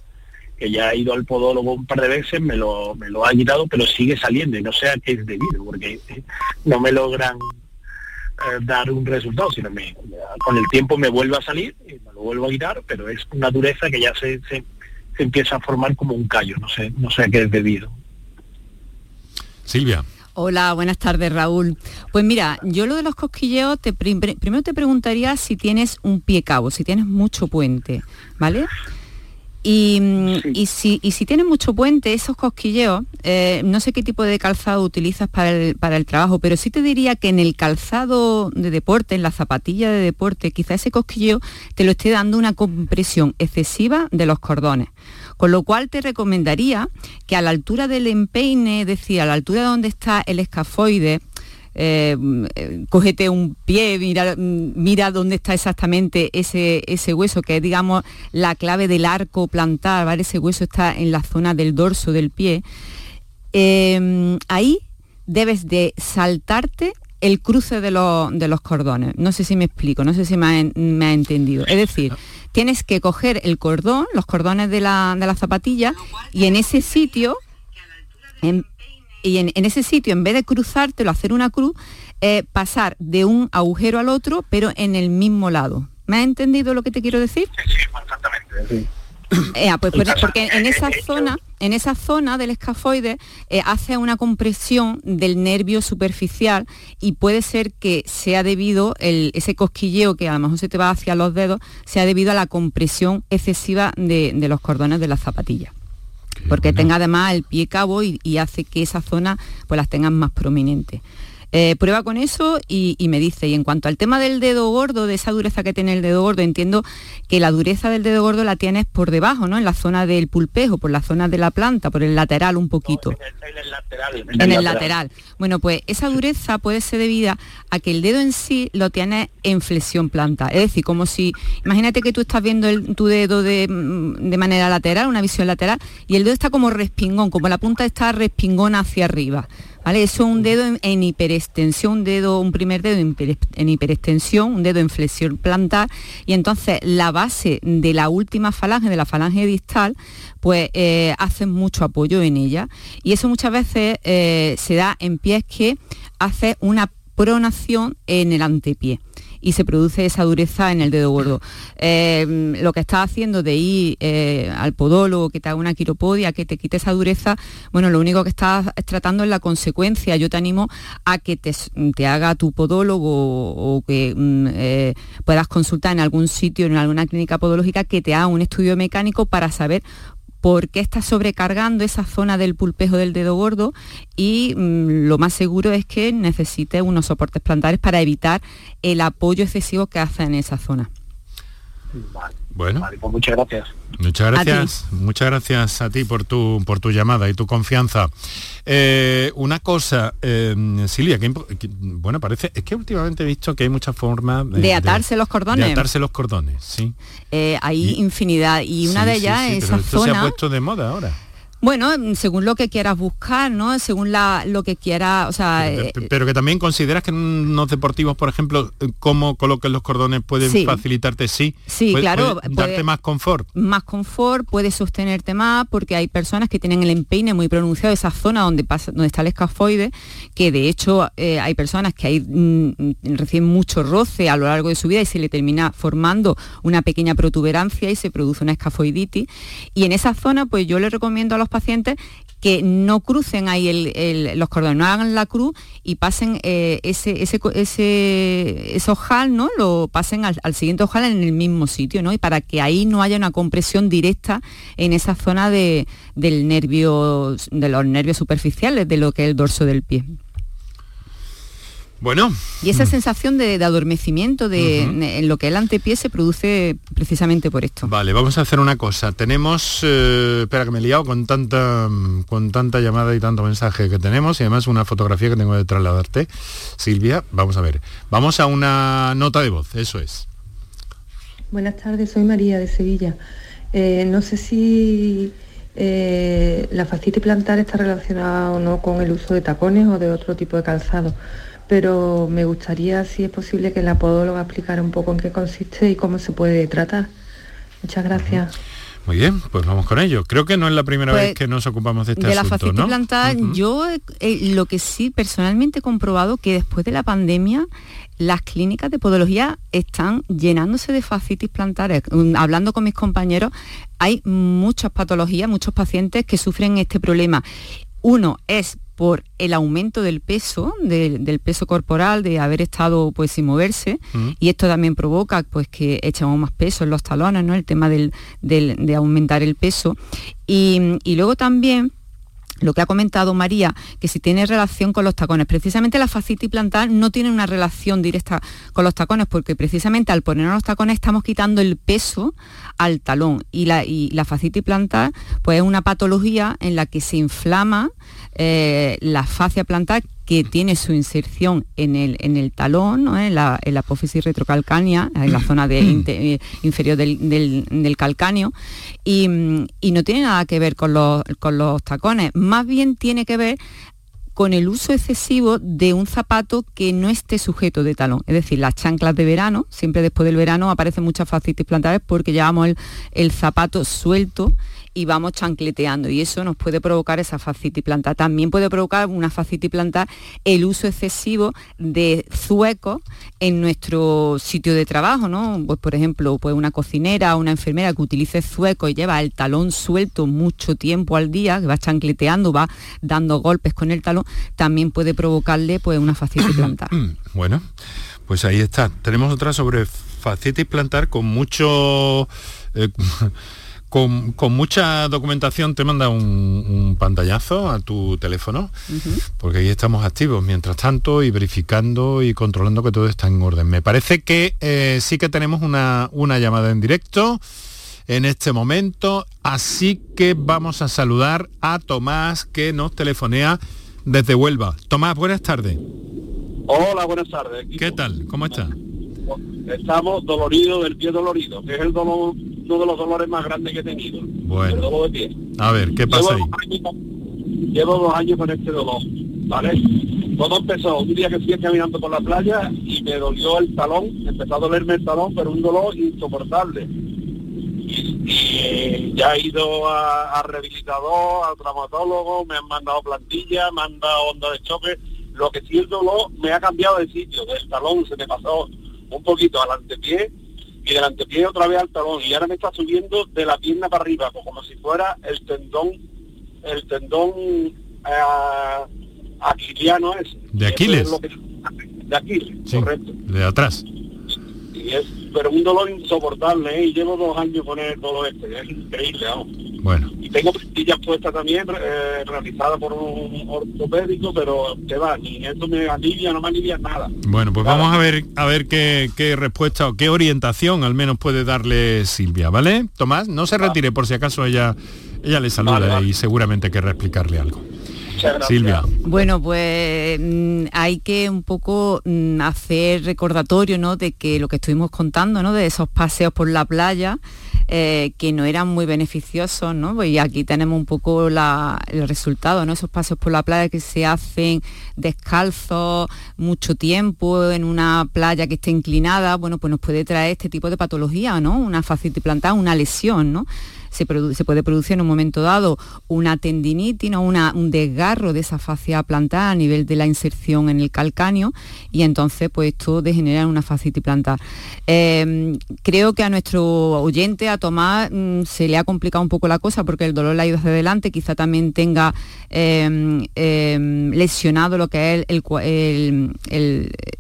que ya he ido al podólogo un par de veces, me lo, me lo ha quitado, pero sigue saliendo y no sé a qué es debido, porque [LAUGHS] no me logran eh, dar un resultado, sino con el tiempo me vuelve a salir y me lo vuelvo a quitar, pero es una dureza que ya se empieza a formar como un callo, no sé, no sé a qué es debido. Silvia. Hola, buenas tardes Raúl. Pues mira, yo lo de los cosquilleos, te, primero te preguntaría si tienes un pie cabo, si tienes mucho puente, ¿vale? Y, si, y si tienes mucho puente, esos cosquilleos, eh, no sé qué tipo de calzado utilizas para el, para el trabajo, pero sí te diría que en el calzado de deporte, en la zapatilla de deporte, quizá ese cosquilleo te lo esté dando una compresión excesiva de los cordones. Con lo cual te recomendaría que a la altura del empeine, es decir, a la altura donde está el escafoide, eh, cógete un pie, mira, mira dónde está exactamente ese, ese hueso, que es, digamos, la clave del arco plantar, ¿vale? Ese hueso está en la zona del dorso del pie. Eh, ahí debes de saltarte el cruce de, los cordones. No sé si me explico, no sé si me ha, entendido. Es decir, tienes que coger el cordón, los cordones de la, de la zapatilla, y en ese sitio, y en, ese sitio, en vez de cruzártelo, hacer una cruz, eh, pasar de un agujero al otro, pero en el mismo lado. ¿Me ha entendido lo que te quiero decir? Sí, sí, exactamente. Eh, ah, pues, pues, porque en esa zona, en esa zona del escafoide eh, hace una compresión del nervio superficial y puede ser que sea debido el, ese cosquilleo que a lo mejor se te va hacia los dedos, sea debido a la compresión excesiva de, los cordones de la zapatilla. porque tenga además el pie cabo y, y, hace que esa zona pues las tengan más prominentes. Eh, prueba con eso y, me dice, y en cuanto al tema del dedo gordo, de esa dureza que tiene el dedo gordo, entiendo que la dureza del dedo gordo la tienes por debajo, ¿no? En la zona del pulpejo, por la zona de la planta, por el lateral un poquito. en, el, lateral. En, el, lateral. Bueno, pues esa dureza puede ser debida a que el dedo en sí lo tiene en flexión planta. Es decir, como si, imagínate que tú estás viendo tu dedo de, mm, de manera lateral, una visión lateral, y el dedo está como respingón, como la punta está respingón hacia arriba. Eso es un dedo en, hiperextensión, un dedo, un primer dedo en, hiperextensión, un dedo en flexión plantar, y entonces la base de la última falange, de la falange distal, pues eh, hacen mucho apoyo en ella. Y eso muchas veces eh, se da en pies que hace una pronación en el antepié y se produce esa dureza en el dedo gordo. Eh, lo que estás haciendo de ir eh, al podólogo, que te haga una quiropodia, que te quite esa dureza, bueno, lo único que estás tratando es la consecuencia. Yo te animo a que te, haga tu podólogo o, que mm, eh, puedas consultar en algún sitio, en alguna clínica podológica, que te haga un estudio mecánico para saber por qué está sobrecargando esa zona del pulpejo del dedo gordo y mm, lo más seguro es que necesite unos soportes plantares para evitar el apoyo excesivo que hace en esa zona. Bueno, pues muchas gracias. Muchas gracias, muchas gracias a ti por tu por tu llamada y tu confianza. Eh, una cosa, eh, Silvia, que, bueno parece es que últimamente he visto que hay muchas formas de, atarse los cordones. De atarse los cordones, sí. Eh, hay infinidad y una de ellas es esa esto zona. se ha puesto de moda ahora. Bueno, según lo que quieras buscar, ¿no? Según la, lo que quieras, o sea... Pero, eh, que también consideras que en unos deportivos, por ejemplo, cómo coloques los cordones pueden facilitarte, sí. Sí, claro. darte más confort. Más confort, puede sostenerte más, porque hay personas que tienen el empeine muy pronunciado, esa zona donde, pasa, donde está el escafoide, que de hecho eh, hay personas que hay, mm, reciben mucho roce a lo largo de su vida y se le termina formando una pequeña protuberancia y se produce una escafoiditis. Y en esa zona, pues yo le recomiendo a los pacientes que no crucen ahí los cordones, no hagan la cruz y pasen eh, ese, ese, ese, ojal, ¿no? Lo pasen al, siguiente ojal en el mismo sitio, ¿no? Y para que ahí no haya una compresión directa en esa zona de, del nervio, de los nervios superficiales de lo que es el dorso del pie. Bueno. Y esa sensación de, adormecimiento de, en lo que es el antepié se produce precisamente por esto. Vale, vamos a hacer una cosa. Tenemos, eh, espera que me he liado con tanta, con tanta llamada y tanto mensaje que tenemos y además una fotografía que tengo de trasladarte. Silvia, vamos a ver. Vamos a una nota de voz, eso es. Buenas tardes, soy María de Sevilla. Eh, no sé si eh, la fascitis plantar está relacionada o no con el uso de tacones o de otro tipo de calzado, pero me gustaría, si es posible, que la podóloga explicara un poco en qué consiste y cómo se puede tratar. Muchas gracias. Muy bien, pues vamos con ello. Creo que no es la primera Pues, vez que nos ocupamos de este de la asunto, fascitis ¿no? plantar, yo eh, lo que sí personalmente he comprobado que después de la pandemia las clínicas de podología están llenándose de fascitis plantares. Mm, Hablando con mis compañeros, hay muchas patologías, muchos pacientes que sufren este problema. Uno es por el aumento del peso, de- del peso corporal, de haber estado pues sin moverse, y esto también provoca pues que echamos más peso en los talones, ¿no? El tema del- del- de aumentar el peso. Y, y luego también lo que ha comentado María, que si tiene relación con los tacones. Precisamente la fascitis plantar no tiene una relación directa con los tacones, porque precisamente al ponernos los tacones estamos quitando el peso al talón. Y la, y la fascitis plantar pues, es una patología en la que se inflama eh, la fascia plantar que tiene su inserción en el, en el talón, ¿no? en, la, en la apófisis retrocalcánea, en la zona de inte- eh, inferior del, del- del calcáneo, y, mm, y no tiene nada que ver con los, con los tacones, más bien tiene que ver con el uso excesivo de un zapato que no esté sujeto de talón. Es decir, las chanclas de verano, siempre después del verano aparecen muchas fascitis plantares porque llevamos el, el zapato suelto y vamos chancleteando y eso nos puede provocar esa fascitis plantar. También puede provocar una fascitis plantar el uso excesivo de zuecos en nuestro sitio de trabajo, ¿no? Pues por ejemplo, pues una cocinera una enfermera que utilice zueco y lleva el talón suelto mucho tiempo al día, que va chancleteando, va dando golpes con el talón, también puede provocarle pues una fascitis plantar. [CLEARS THROAT] Bueno, pues ahí está. Tenemos otra sobre fascitis plantar con mucho... eh, con, con mucha documentación te manda un, un pantallazo a tu teléfono, porque ahí estamos activos mientras tanto y verificando y controlando que todo está en orden. Me parece que eh, sí que tenemos una, una llamada en directo en este momento, así que vamos a saludar a Tomás que nos telefonea desde Huelva. Tomás, buenas tardes. Hola, buenas tardes. ¿Qué tal? ¿Cómo está? Estamos doloridos del pie dolorido, que es el dolor, uno de los dolores más grandes que he tenido. El Bueno, dolor de pie. a ver, ¿qué pasa ahí? Llevo dos, años, llevo dos años con este dolor, ¿vale? Todo empezó un día que fui caminando por la playa y me dolió el talón, empezó a dolerme el talón, pero un dolor insoportable. Y, y ya he ido a, a rehabilitador, al traumatólogo, me han mandado plantilla, me han dado onda de choque. Lo que sí el dolor me ha cambiado de sitio, del talón se me pasó un poquito al antepié y del antepié otra vez al talón y ahora me está subiendo de la pierna para arriba, pues como si fuera el tendón, el tendón eh, aquiliano ese. ¿De Aquiles? es lo que- de Aquiles, Sí, correcto. de atrás. Y es, pero un dolor insoportable, ¿eh? y llevo dos años con el dolor este, es increíble, vamos. Bueno, Y tengo pastillas puestas también, eh, realizadas por un ortopédico, pero que va, ni eso me alivia, no me alivia nada. bueno, pues vamos a ver a ver qué, qué respuesta o qué orientación al menos puede darle Silvia, ¿vale? Tomás, no se retire por si acaso ella ella le saluda Vale, vale. y seguramente querrá explicarle algo. Muchas gracias. Silvia. Bueno, pues mm, hay que un poco mm, hacer recordatorio ¿no? de que lo que estuvimos contando, ¿no? de esos paseos por la playa, eh, que no eran muy beneficiosos, ¿no? Pues, y aquí tenemos un poco la- el resultado, ¿no? Esos paseos por la playa que se hacen descalzos mucho tiempo en una playa que esté inclinada, bueno, pues nos puede traer este tipo de patología, ¿no? Una fascitis plantar, una lesión, ¿no? Se, puede producir en un momento dado una tendinitis, una, un desgarro de esa fascia plantar a nivel de la inserción en el calcáneo y entonces pues esto degenera en una fascitis plantar. Eh, creo que a nuestro oyente, a Tomás, mm, se le ha complicado un poco la cosa porque el dolor le ha ido hacia adelante, quizá también tenga eh, eh, lesionado lo que es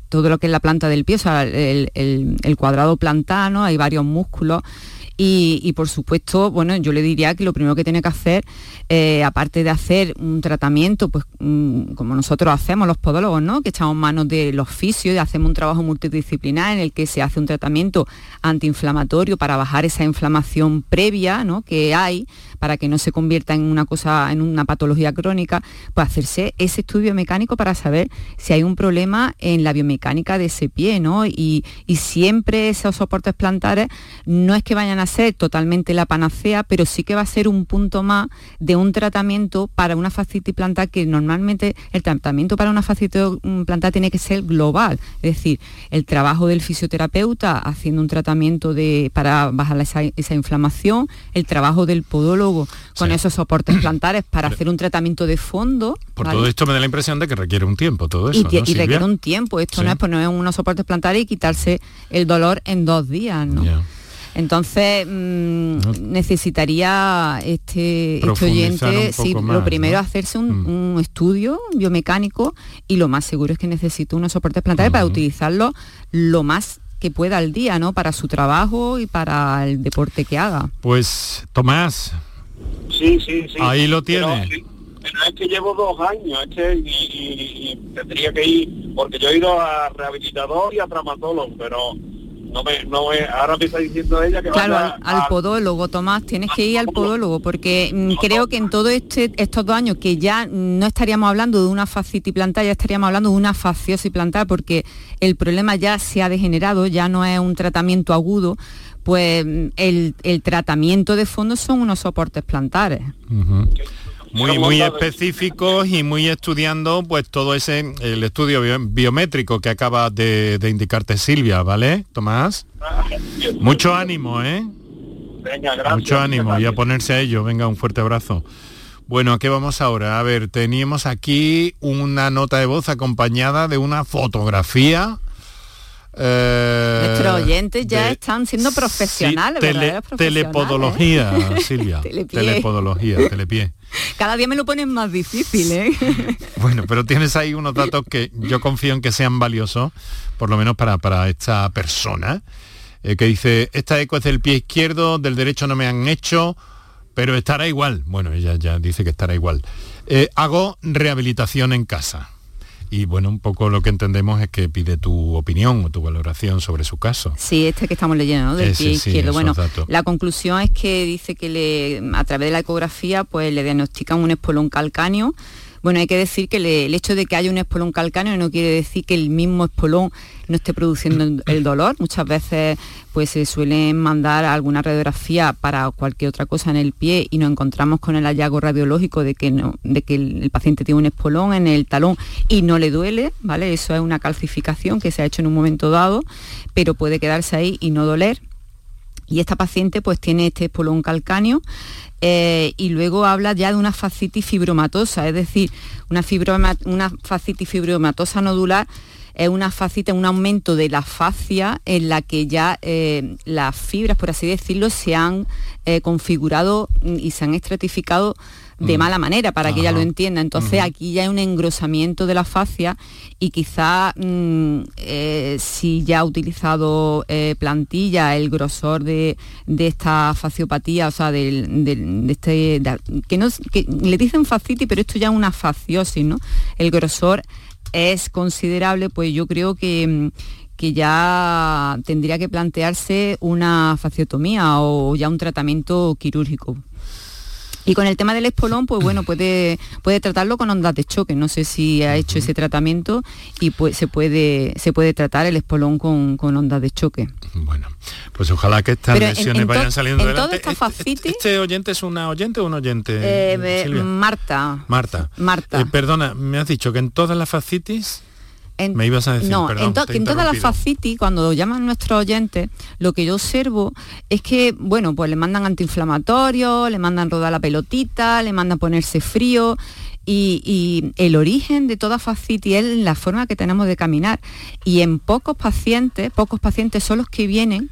todo lo que es la planta del pie, o sea, el cuadrado plantano, hay varios músculos. Y, por supuesto, bueno, yo le diría que lo primero que tiene que hacer, eh, aparte de hacer un tratamiento, pues mm, como nosotros hacemos los podólogos, ¿no? Que echamos manos de los fisios y hacemos un trabajo multidisciplinar en el que se hace un tratamiento antiinflamatorio para bajar esa inflamación previa, ¿no? Que hay para que no se convierta en una cosa, en una patología crónica, pues hacerse ese estudio mecánico para saber si hay un problema en la biomecánica de ese pie, ¿no? Y, y siempre esos soportes plantares no es que vayan a ser totalmente la panacea, pero sí que va a ser un punto más de un tratamiento para una fascitis plantar que normalmente el tratamiento para una fascitis plantar tiene que ser global, es decir, el trabajo del fisioterapeuta haciendo un tratamiento de, para bajar esa, inflamación, el trabajo del podólogo con esos soportes [CLEARS THROAT] plantares para hacer un tratamiento de fondo. Por todo esto me da la impresión de que requiere un tiempo todo eso. Y, requiere un tiempo, esto no es poner unos soportes plantares y quitarse el dolor en dos días, ¿no? Entonces mm, necesitaría este, este oyente, lo primero hacerse mm. un, estudio biomecánico y lo más seguro es que necesite unos soportes plantares para utilizarlo lo más que pueda al día, ¿no? Para su trabajo y para el deporte que haga. Pues Tomás. Sí, sí, sí. Ahí lo tiene. Pero, es que llevo dos años, es que y, tendría que ir, porque yo he ido a rehabilitador y a traumatólogo, pero no me, no ahora me está diciendo ella que claro al, podólogo Tomás tienes que ir al podólogo porque mm, creo que en todo este estos dos años que ya no estaríamos hablando de una fascitis plantar ya estaríamos hablando de una fasciosis plantar porque el problema ya se ha degenerado ya no es un tratamiento agudo pues mm, el, tratamiento de fondo son unos soportes plantares muy muy específicos y muy estudiando pues todo ese el estudio biométrico que acaba de, indicarte Silvia, ¿vale? Tomás. Mucho ánimo, ¿eh? Mucho ánimo y a ponerse a ello. Venga, un fuerte abrazo. Bueno, ¿a qué vamos ahora? A ver, teníamos aquí una nota de voz acompañada de una fotografía eh, Nuestros oyentes ya están siendo profesionales, Telepodología, Silvia. [LAUGHS] telepodología, telepié. Cada día me lo ponen más difícil, ¿eh? [LAUGHS] bueno, pero tienes ahí unos datos que yo confío en que sean valiosos, por lo menos para, para esta persona, eh, que dice, esta eco es del pie izquierdo, del derecho no me han hecho, pero estará igual. Bueno, ella ya dice que estará igual. Eh, hago rehabilitación en casa y bueno, un poco lo que entendemos es que pide tu opinión o tu valoración sobre su caso. Sí, este que estamos leyendo, ¿no? Del pie izquierdo. Bueno, la conclusión es que dice que le, a través de la ecografía pues le diagnostican un espolón calcáneo bueno, hay que decir que el hecho de que haya un espolón calcáneo no quiere decir que el mismo espolón no esté produciendo el dolor. Muchas veces pues se suelen mandar alguna radiografía para cualquier otra cosa en el pie y nos encontramos con el hallazgo radiológico de que, no, de que el, paciente tiene un espolón en el talón y no le duele, ¿vale? Eso es una calcificación que se ha hecho en un momento dado, pero puede quedarse ahí y no doler. Y esta paciente pues tiene este espolón calcáneo eh, y luego habla ya de una fascitis fibromatosa, es decir, una, una fascitis fibromatosa nodular es una fascitis, un aumento de la fascia en la que ya eh, las fibras, por así decirlo, se han eh, configurado y se han estratificado de mm. mala manera para que ella lo entienda. Entonces aquí ya hay un engrosamiento de la fascia y quizá mm, eh, si ya ha utilizado eh, plantilla el grosor de, esta fasciopatía, o sea, de, este, que, no, que le dicen fascitis, pero esto ya es una fasciosis, ¿no? El grosor es considerable, pues yo creo que mm, que ya tendría que plantearse una fasciotomía o ya un tratamiento quirúrgico. Y con el tema del espolón, pues bueno, puede, puede tratarlo con ondas de choque. No sé si ha hecho ese tratamiento y pues se puede, se puede tratar el espolón con, con ondas de choque. Bueno, pues ojalá que estas lesiones vayan saliendo en adelante. Esta fascitis, este, ¿Este, oyente es una oyente o un oyente? Eh, Marta. Marta. Marta. Eh, perdona, me has dicho que en todas las fascitis me ibas a decir, no, en, en todas las fascitis, cuando llaman nuestros oyentes, lo que yo observo es que, bueno, pues le mandan antiinflamatorios, le mandan rodar la pelotita, le mandan ponerse frío, y, y, el origen de toda fascitis es la forma que tenemos de caminar. Y en pocos pacientes, pocos pacientes son los que vienen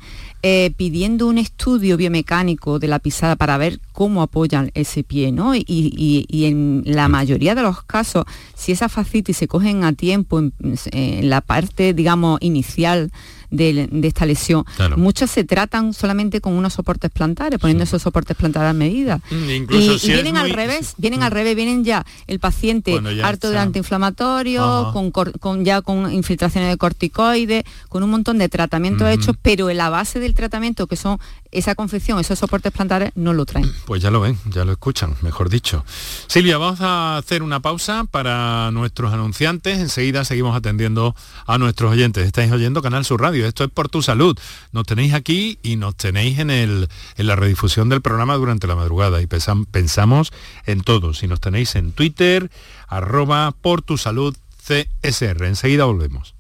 eh, pidiendo un estudio biomecánico de la pisada para ver cómo apoyan ese pie, ¿no? Y, en la mayoría de los casos, si esas fascitis se cogen a tiempo en, en la parte, digamos, inicial de, esta lesión. Muchas se tratan solamente con unos soportes plantares, poniendo esos soportes plantares a medida. Mm, y, vienen al revés, vienen al mm. revés, vienen ya el paciente harto de antiinflamatorios, con, ya con infiltraciones de corticoides, con un montón de tratamientos hechos, pero en la base del tratamiento, que son esa confección, esos soportes plantares, no lo traen. [CLEARS THROAT] Pues ya lo ven, ya lo escuchan, mejor dicho. Silvia, vamos a hacer una pausa para nuestros anunciantes. Enseguida seguimos atendiendo a nuestros oyentes. Estáis oyendo Canal Sur Radio. Esto es por tu salud. Nos tenéis aquí y nos tenéis en, el, en la redifusión del programa durante la madrugada y pensamos en todos. Si nos tenéis en Twitter, arroba por tu salud CSR. Enseguida volvemos.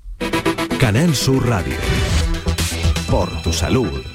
Canal Sur Radio. Por tu salud.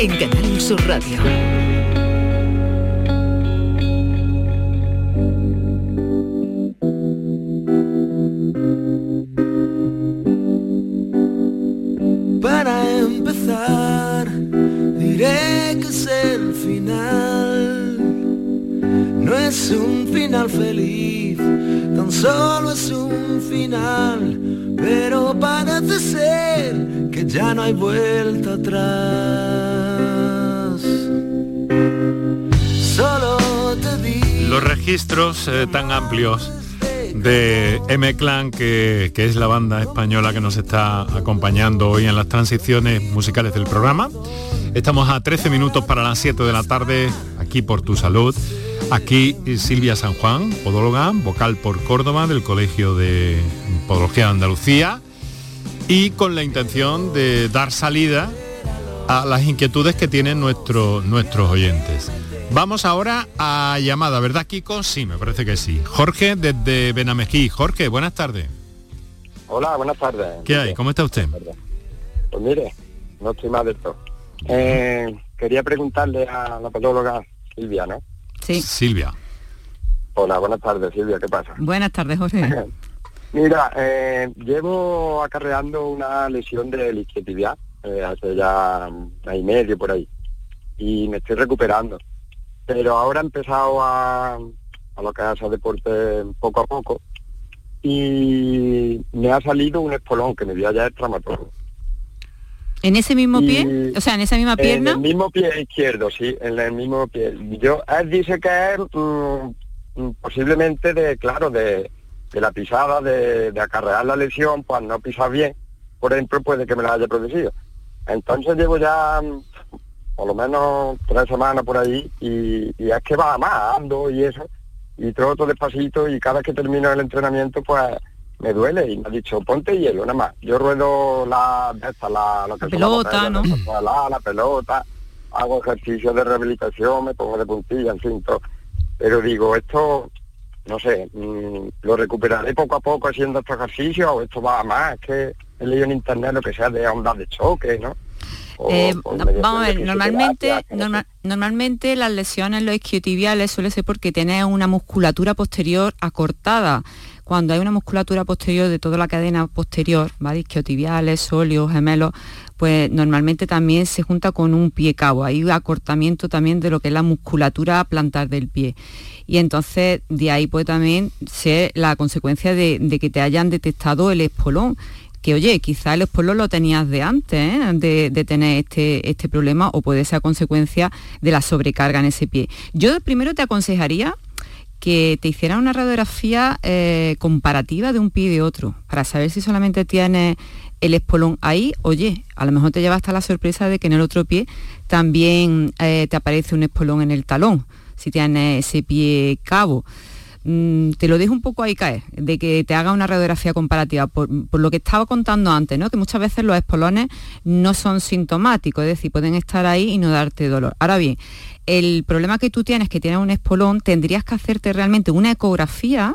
en Canal Sur Radio. Para empezar, diré que es el final. No es un final feliz, tan solo es un final. Pero parece ser que ya no hay vuelta atrás. Registros eh, tan amplios de M-Clan, que, que es la banda española que nos está acompañando hoy en las transiciones musicales del programa. Estamos a 13 minutos para las 7 de la tarde, aquí por tu salud. Aquí Silvia San Juan, podóloga, vocal por Córdoba del Colegio de Podología de Andalucía y con la intención de dar salida a las inquietudes que tienen nuestro, nuestros oyentes. Vamos ahora a llamada, ¿verdad Kiko? Sí, me parece que sí. Jorge desde Benamejí. Jorge, buenas tardes. Hola, buenas tardes. ¿Qué hay? ¿Cómo está usted? Pues mire, no estoy mal de esto. Eh, quería preguntarle a la podóloga Silvia, ¿no? Sí. Silvia. Hola, buenas tardes, Silvia, ¿qué pasa? Buenas tardes, Jorge. [LAUGHS] Mira, eh, llevo acarreando una lesión de isquiotibial eh, hace ya un y medio por ahí y me estoy recuperando. Pero ahora he empezado a, a lo que hace deporte poco a poco y me ha salido un espolón que me dio allá el traumatólogo. ¿En ese mismo Y- pie? O sea, en esa misma En pierna. el mismo pie izquierdo, sí, en el mismo pie. Yo, él dice que es mm, mm, posiblemente de, claro, de, de la pisada, de, de acarrear la lesión, pues no pisar bien, por ejemplo, puede que me la haya producido. Entonces llevo ya mm, por lo menos tres semanas por ahí y, y es que va más, ando y eso, y troto despacito y cada vez que termino el entrenamiento, pues me duele y me ha dicho, ponte hielo, nada más. Yo ruedo la, esta, la, lo que La pelota, ¿no? botellas, la, la pelota, hago ejercicio de rehabilitación, me pongo de puntilla, en fin, todo. Pero digo, esto, no sé, mm, lo recuperaré poco a poco haciendo estos ejercicios o esto va a más, es que he leído en internet lo que sea de ondas de choque, ¿no? Eh, vamos a ver, normalmente, normalmente las lesiones los isquiotibiales suele ser porque tienes una musculatura posterior acortada. Cuando hay una musculatura posterior de toda la cadena posterior, ¿vale? isquiotibiales, sóleos, gemelos, pues normalmente también se junta con un pie cabo. Hay un acortamiento también de lo que es la musculatura plantar del pie. Y entonces de ahí puede también ser la consecuencia de, de que te hayan detectado el espolón que oye, quizá el espolón lo tenías de antes, ¿eh? de, tener este, este problema o puede ser consecuencia de la sobrecarga en ese pie. Yo primero te aconsejaría que te hicieran una radiografía eh, comparativa de un pie y de otro, para saber si solamente tienes el espolón ahí, oye, a lo mejor te lleva hasta la sorpresa de que en el otro pie también eh, te aparece un espolón en el talón, si tienes ese pie cabo. Mm, te lo dejo un poco ahí caer, de que te haga una radiografía comparativa, por, lo que estaba contando antes, ¿no? que muchas veces los espolones no son sintomáticos, es decir, pueden estar ahí y no darte dolor. Ahora bien, el problema que tú tienes, que tienes un espolón, tendrías que hacerte realmente una ecografía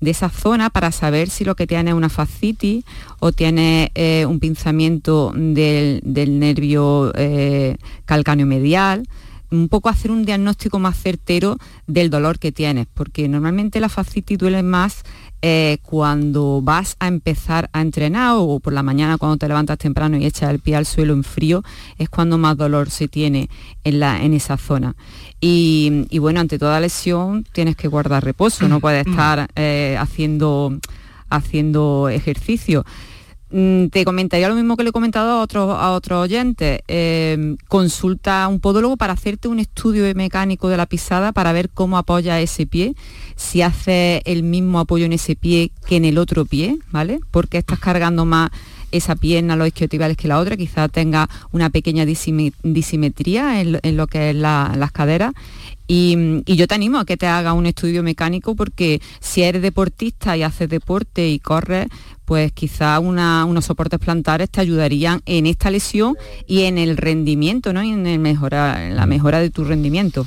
de esa zona para saber si lo que tienes es una fascitis o tiene eh, un pinzamiento del, nervio eh, calcáneo medial un poco hacer un diagnóstico más certero del dolor que tienes, porque normalmente la fascitis duele más eh, cuando vas a empezar a entrenar o por la mañana cuando te levantas temprano y echas el pie al suelo en frío, es cuando más dolor se tiene en, la, en esa zona. Y, bueno, ante toda lesión tienes que guardar reposo, no puedes mm. estar eh, haciendo, haciendo ejercicio. Mm, te comentaría lo mismo que le he comentado a otros a oyentes. Em, consulta a un podólogo para hacerte un estudio mecánico de la pisada para ver cómo apoya ese pie, si hace el mismo apoyo en ese pie que en el otro pie, ¿vale? Porque estás cargando más esa pierna, los isquiotibiales que la otra, quizá tenga una pequeña disimetría en, lo que es las caderas y, yo te animo a que te haga un estudio mecánico porque si eres deportista y haces deporte y corres, pues quizá unos soportes plantares te ayudarían en esta lesión y en el rendimiento, ¿no? Y en, el mejora, la mejora de tu rendimiento.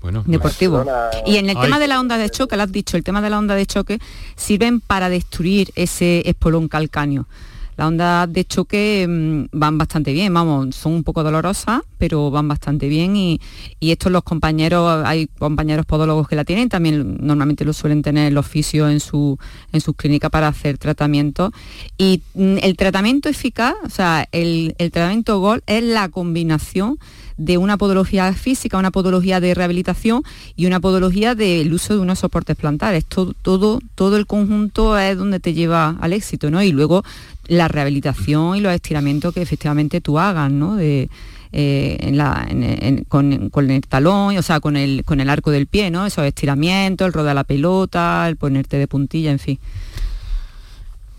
Bueno, deportivo. Y en el tema de la onda de choque, lo has dicho, el tema de la onda de choque sirven para destruir ese espolón calcáneo. Las ondas de choque mm, van bastante bien, vamos, son un poco dolorosas, pero van bastante bien y, y estos los compañeros, hay compañeros podólogos que la tienen, también normalmente lo suelen tener los fisios en, su, en sus clínicas para hacer tratamiento. Y mm, el tratamiento eficaz, o sea, el, el tratamiento GOL es la combinación de una podología física, una podología de rehabilitación y una podología del uso de unos soportes plantares. Todo, todo, todo el conjunto es donde te lleva al éxito, ¿no? Y luego la rehabilitación y los estiramientos que efectivamente tú hagas, ¿no? De, eh, con, el talón, o sea, con el, con el arco del pie, ¿no? Esos estiramientos, el rodar la pelota, el ponerte de puntilla, en fin.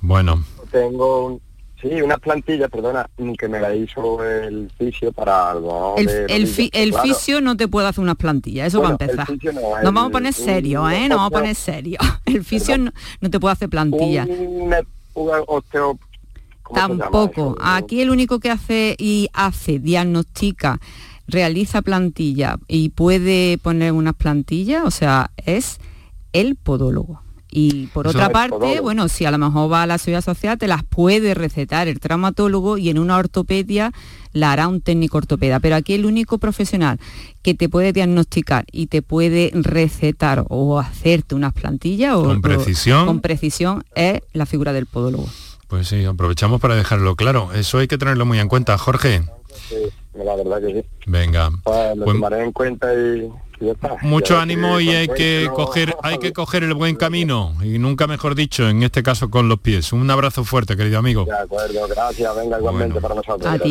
Bueno. Tengo un, Sí, unas plantillas, perdona, que me la hizo el fisio para algo. El, el, fisio no te puede hacer unas plantillas, eso va a empezar. Nos vamos a poner serio, ¿eh? Nos vamos a poner serio. [LAUGHS] El fisio no, te puede hacer plantillas. Tampoco. Aquí el único que hace y hace, diagnostica, realiza plantilla y puede poner unas plantillas, o sea, es el podólogo. Y por otra parte, bueno, si a lo mejor va a la seguridad social, te las puede recetar el traumatólogo y en una ortopedia la hará un técnico ortopeda. Pero aquí el único profesional que te puede diagnosticar y te puede recetar o hacerte unas plantillas o, con precisión, con precisión es la figura del podólogo. Pues sí, aprovechamos para dejarlo claro. Eso hay que tenerlo muy en cuenta, Jorge. La verdad que sí. Venga. Pues lo pues tomaré en cuenta y mucho ánimo y hay que coger hay que coger el buen camino y nunca mejor dicho en este caso con los pies. Un abrazo fuerte querido amigo. De acuerdo gracias. Venga igualmente para nosotros.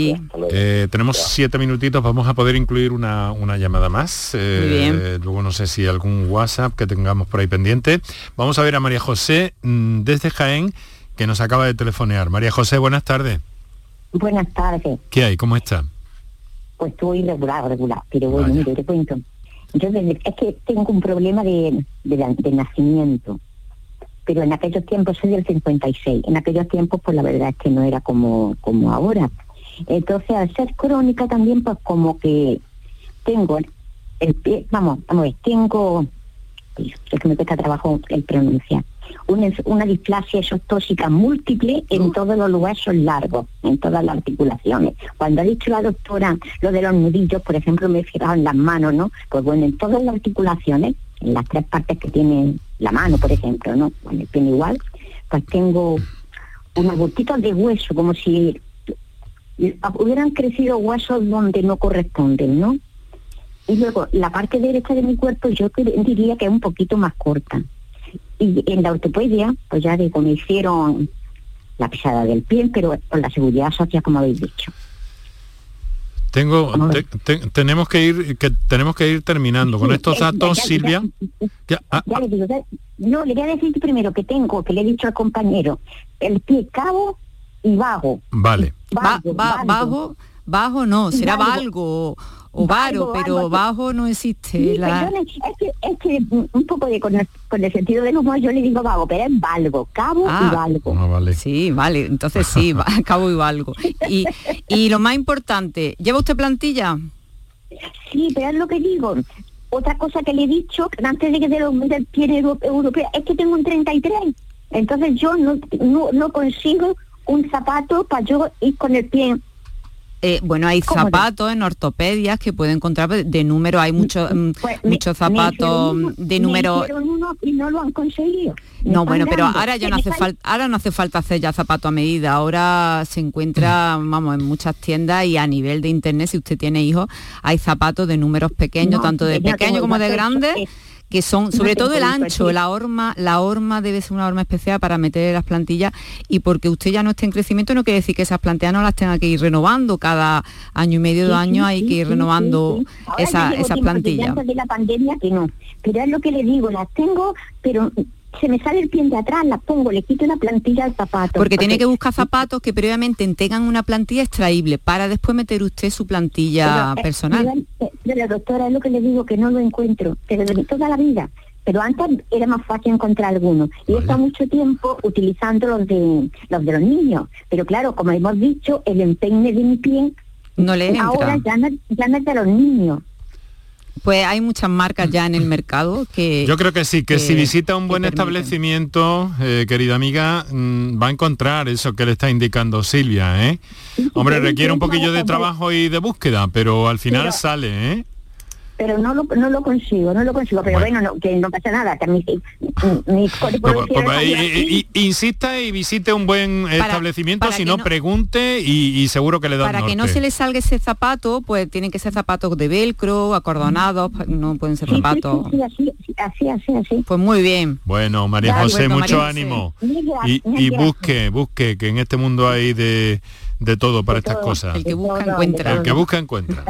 Eh, tenemos siete minutitos. Vamos a poder incluir una, llamada más. Eh, luego no sé si algún WhatsApp que tengamos por ahí pendiente. Vamos a ver a María José mm, desde Jaén que nos acaba de telefonear. María José buenas tardes. Buenas tardes. ¿qué hay cómo está pues estoy regular regular pero bueno mire, te cuento yo es que tengo un problema de, de, nacimiento, pero en aquellos tiempos soy del 56, en aquellos tiempos pues la verdad es que no era como, como ahora. Entonces al ser crónica también pues como que tengo el pie, vamos, vamos a ver, tengo, es que me cuesta trabajo el pronunciar, una, una displasia exostóxica múltiple en todos los huesos largos, en todas las articulaciones. Cuando ha dicho la doctora lo de los nudillos, por ejemplo, me he fijado en las manos, ¿no? Pues bueno, en todas las articulaciones, en las tres partes que tiene la mano, por ejemplo, ¿no? Con el pie igual, pues tengo unos gotitos de hueso, como si hubieran crecido huesos donde no corresponden, ¿no? Y luego, la parte derecha de mi cuerpo yo diría que es un poquito más corta. Y en la ortopedia, pues ya digo, me hicieron la pisada del pie, pero con la seguridad social, como habéis dicho. Tengo, tenemos que ir, que tenemos que ir terminando con estos datos, Silvia. Ah, ya, le digo, no, le voy a decir primero que tengo, que le he dicho al compañero, el pie cabo y vago. Vale. bajo, bajo no, será valgo o varo, pero bajo no existe. la... es, que, es que un poco de con el, sentido del humor yo le digo vago, pero es valgo, cabo y ah. valgo. Ah, vale. Sí, vale, entonces sí, [LAUGHS] cabo y valgo. Y, y lo más importante, ¿lleva usted plantilla? Sí, pero es lo que digo. Otra cosa que le he dicho antes de que se lo del pie europeo es que tengo un 33. Entonces yo no, no, no consigo un zapato para yo ir con el pie eh, bueno, hay zapatos en ortopedias que pueden encontrar de número, hay muchos mm, pues, muchos zapatos de número. y no lo han conseguido. no, bueno, pero ahora ya no hace falta, ahora no hace falta hacer ya zapato a medida. Ahora se encuentra, vamos, en muchas tiendas y a nivel de internet, si usted tiene hijos, hay zapatos de números pequeños, tanto de pequeño como de grande que son sobre todo el ancho, la horma, la horma debe ser una horma especial para meter las plantillas y porque usted ya no esté en crecimiento no quiere decir que esas plantillas no las tenga que ir renovando, cada año y medio de año hay que ir renovando esa, esas plantillas. de la pandemia que no, pero es lo que le digo, las tengo, pero se me sale el pie de atrás, la pongo, le quito la plantilla al zapato. Porque, tiene que buscar zapatos que previamente tengan una plantilla extraíble para después meter usted su plantilla eh, personal. la doctora, es lo que le digo, que no lo encuentro, desde toda la vida. Pero antes era más fácil encontrar algunos. Y he estado mucho tiempo utilizando los de los de los niños. Pero claro, como hemos dicho, el empeine de mi pie no le ahora ya no, ya no es de los niños. Pues hay muchas marcas ya en el mercado que... Yo creo que sí, que, si visita un buen establecimiento, eh, querida amiga, mm, va a encontrar eso que le está indicando Silvia. ¿eh? [LAUGHS] Hombre, requiere un poquillo de trabajo y de búsqueda, pero al final sale. ¿eh? Pero no lo, no lo consigo, no lo consigo. Pero bueno, no, que no pasa nada, que mis, mis Insista y visite un buen establecimiento, si no, pregunte y, seguro que le da Para que no se le salga ese zapato, pues tienen que ser zapatos de velcro, acordonados, no pueden ser zapatos. así, así, así, así. Pues muy bien. Bueno, María José, mucho ánimo. Y, busque, busque, que en este mundo hay de, de todo para estas cosas. El que busca encuentra. El que busca encuentra.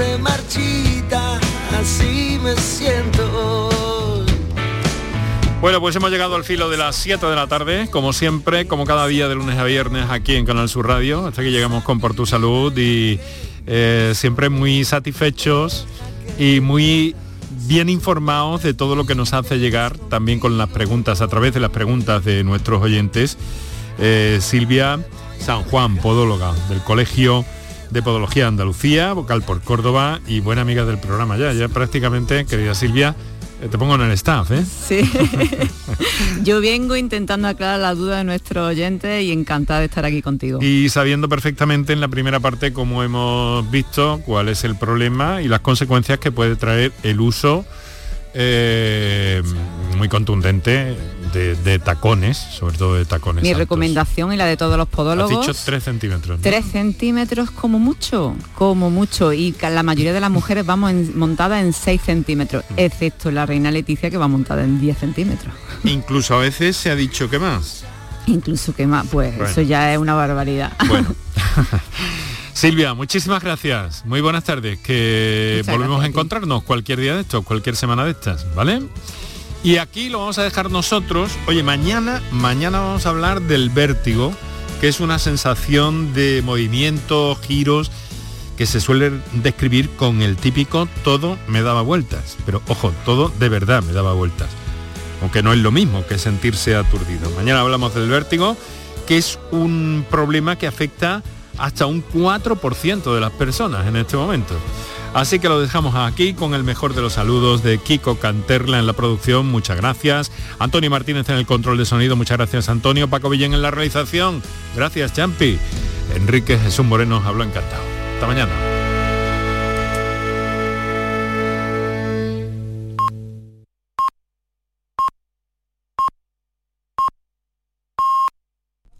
Se marchita, así me siento. Bueno, pues hemos llegado al filo de las 7 de la tarde, como siempre, como cada día de lunes a viernes aquí en Canal Sur Radio, hasta que llegamos con Por Tu Salud y eh, siempre muy satisfechos y muy bien informados de todo lo que nos hace llegar, también con las preguntas, a través de las preguntas de nuestros oyentes. Eh, Silvia San Juan, podóloga del Colegio de Podología Andalucía, vocal por Córdoba y buena amiga del programa ya, ya prácticamente, querida Silvia, eh, te pongo en el staff, ¿eh? Sí. [LAUGHS] Yo vengo intentando aclarar la duda de nuestros oyentes y encantada de estar aquí contigo. Y sabiendo perfectamente en la primera parte, como hemos visto, cuál es el problema y las consecuencias que puede traer el uso eh, muy contundente de, tacones, sobre todo de tacones. Mi recomendación y la de todos los podólogos. Has dicho 3 centímetros. 3 centímetros como mucho, como mucho. Y la mayoría de las mujeres vamos montadas en 6 centímetros, mm. excepto la reina Leticia que va montada en 10 centímetros. Incluso a veces se ha dicho que más. Incluso que más, pues eso ya es una barbaridad. Bueno. [LAUGHS] [LAUGHS] Silvia, muchísimas gracias. Muy buenas tardes. Que volvemos a encontrarnos cualquier día de estos, cualquier semana de estas, ¿vale? Y aquí lo vamos a dejar nosotros. Oye, mañana, mañana vamos a hablar del vértigo, que es una sensación de movimiento, giros, que se suele describir con el típico todo me daba vueltas. Pero ojo, todo de verdad me daba vueltas. Aunque no es lo mismo que sentirse aturdido. Mañana hablamos del vértigo, que es un problema que afecta hasta un 4% de las personas en este momento. Así que lo dejamos aquí con el mejor de los saludos de Kiko Canterla en la producción, muchas gracias. Antonio Martínez en el control de sonido, muchas gracias Antonio. Paco Villén en la realización, gracias Champi. Enrique Jesús Moreno habló encantado. Hasta mañana.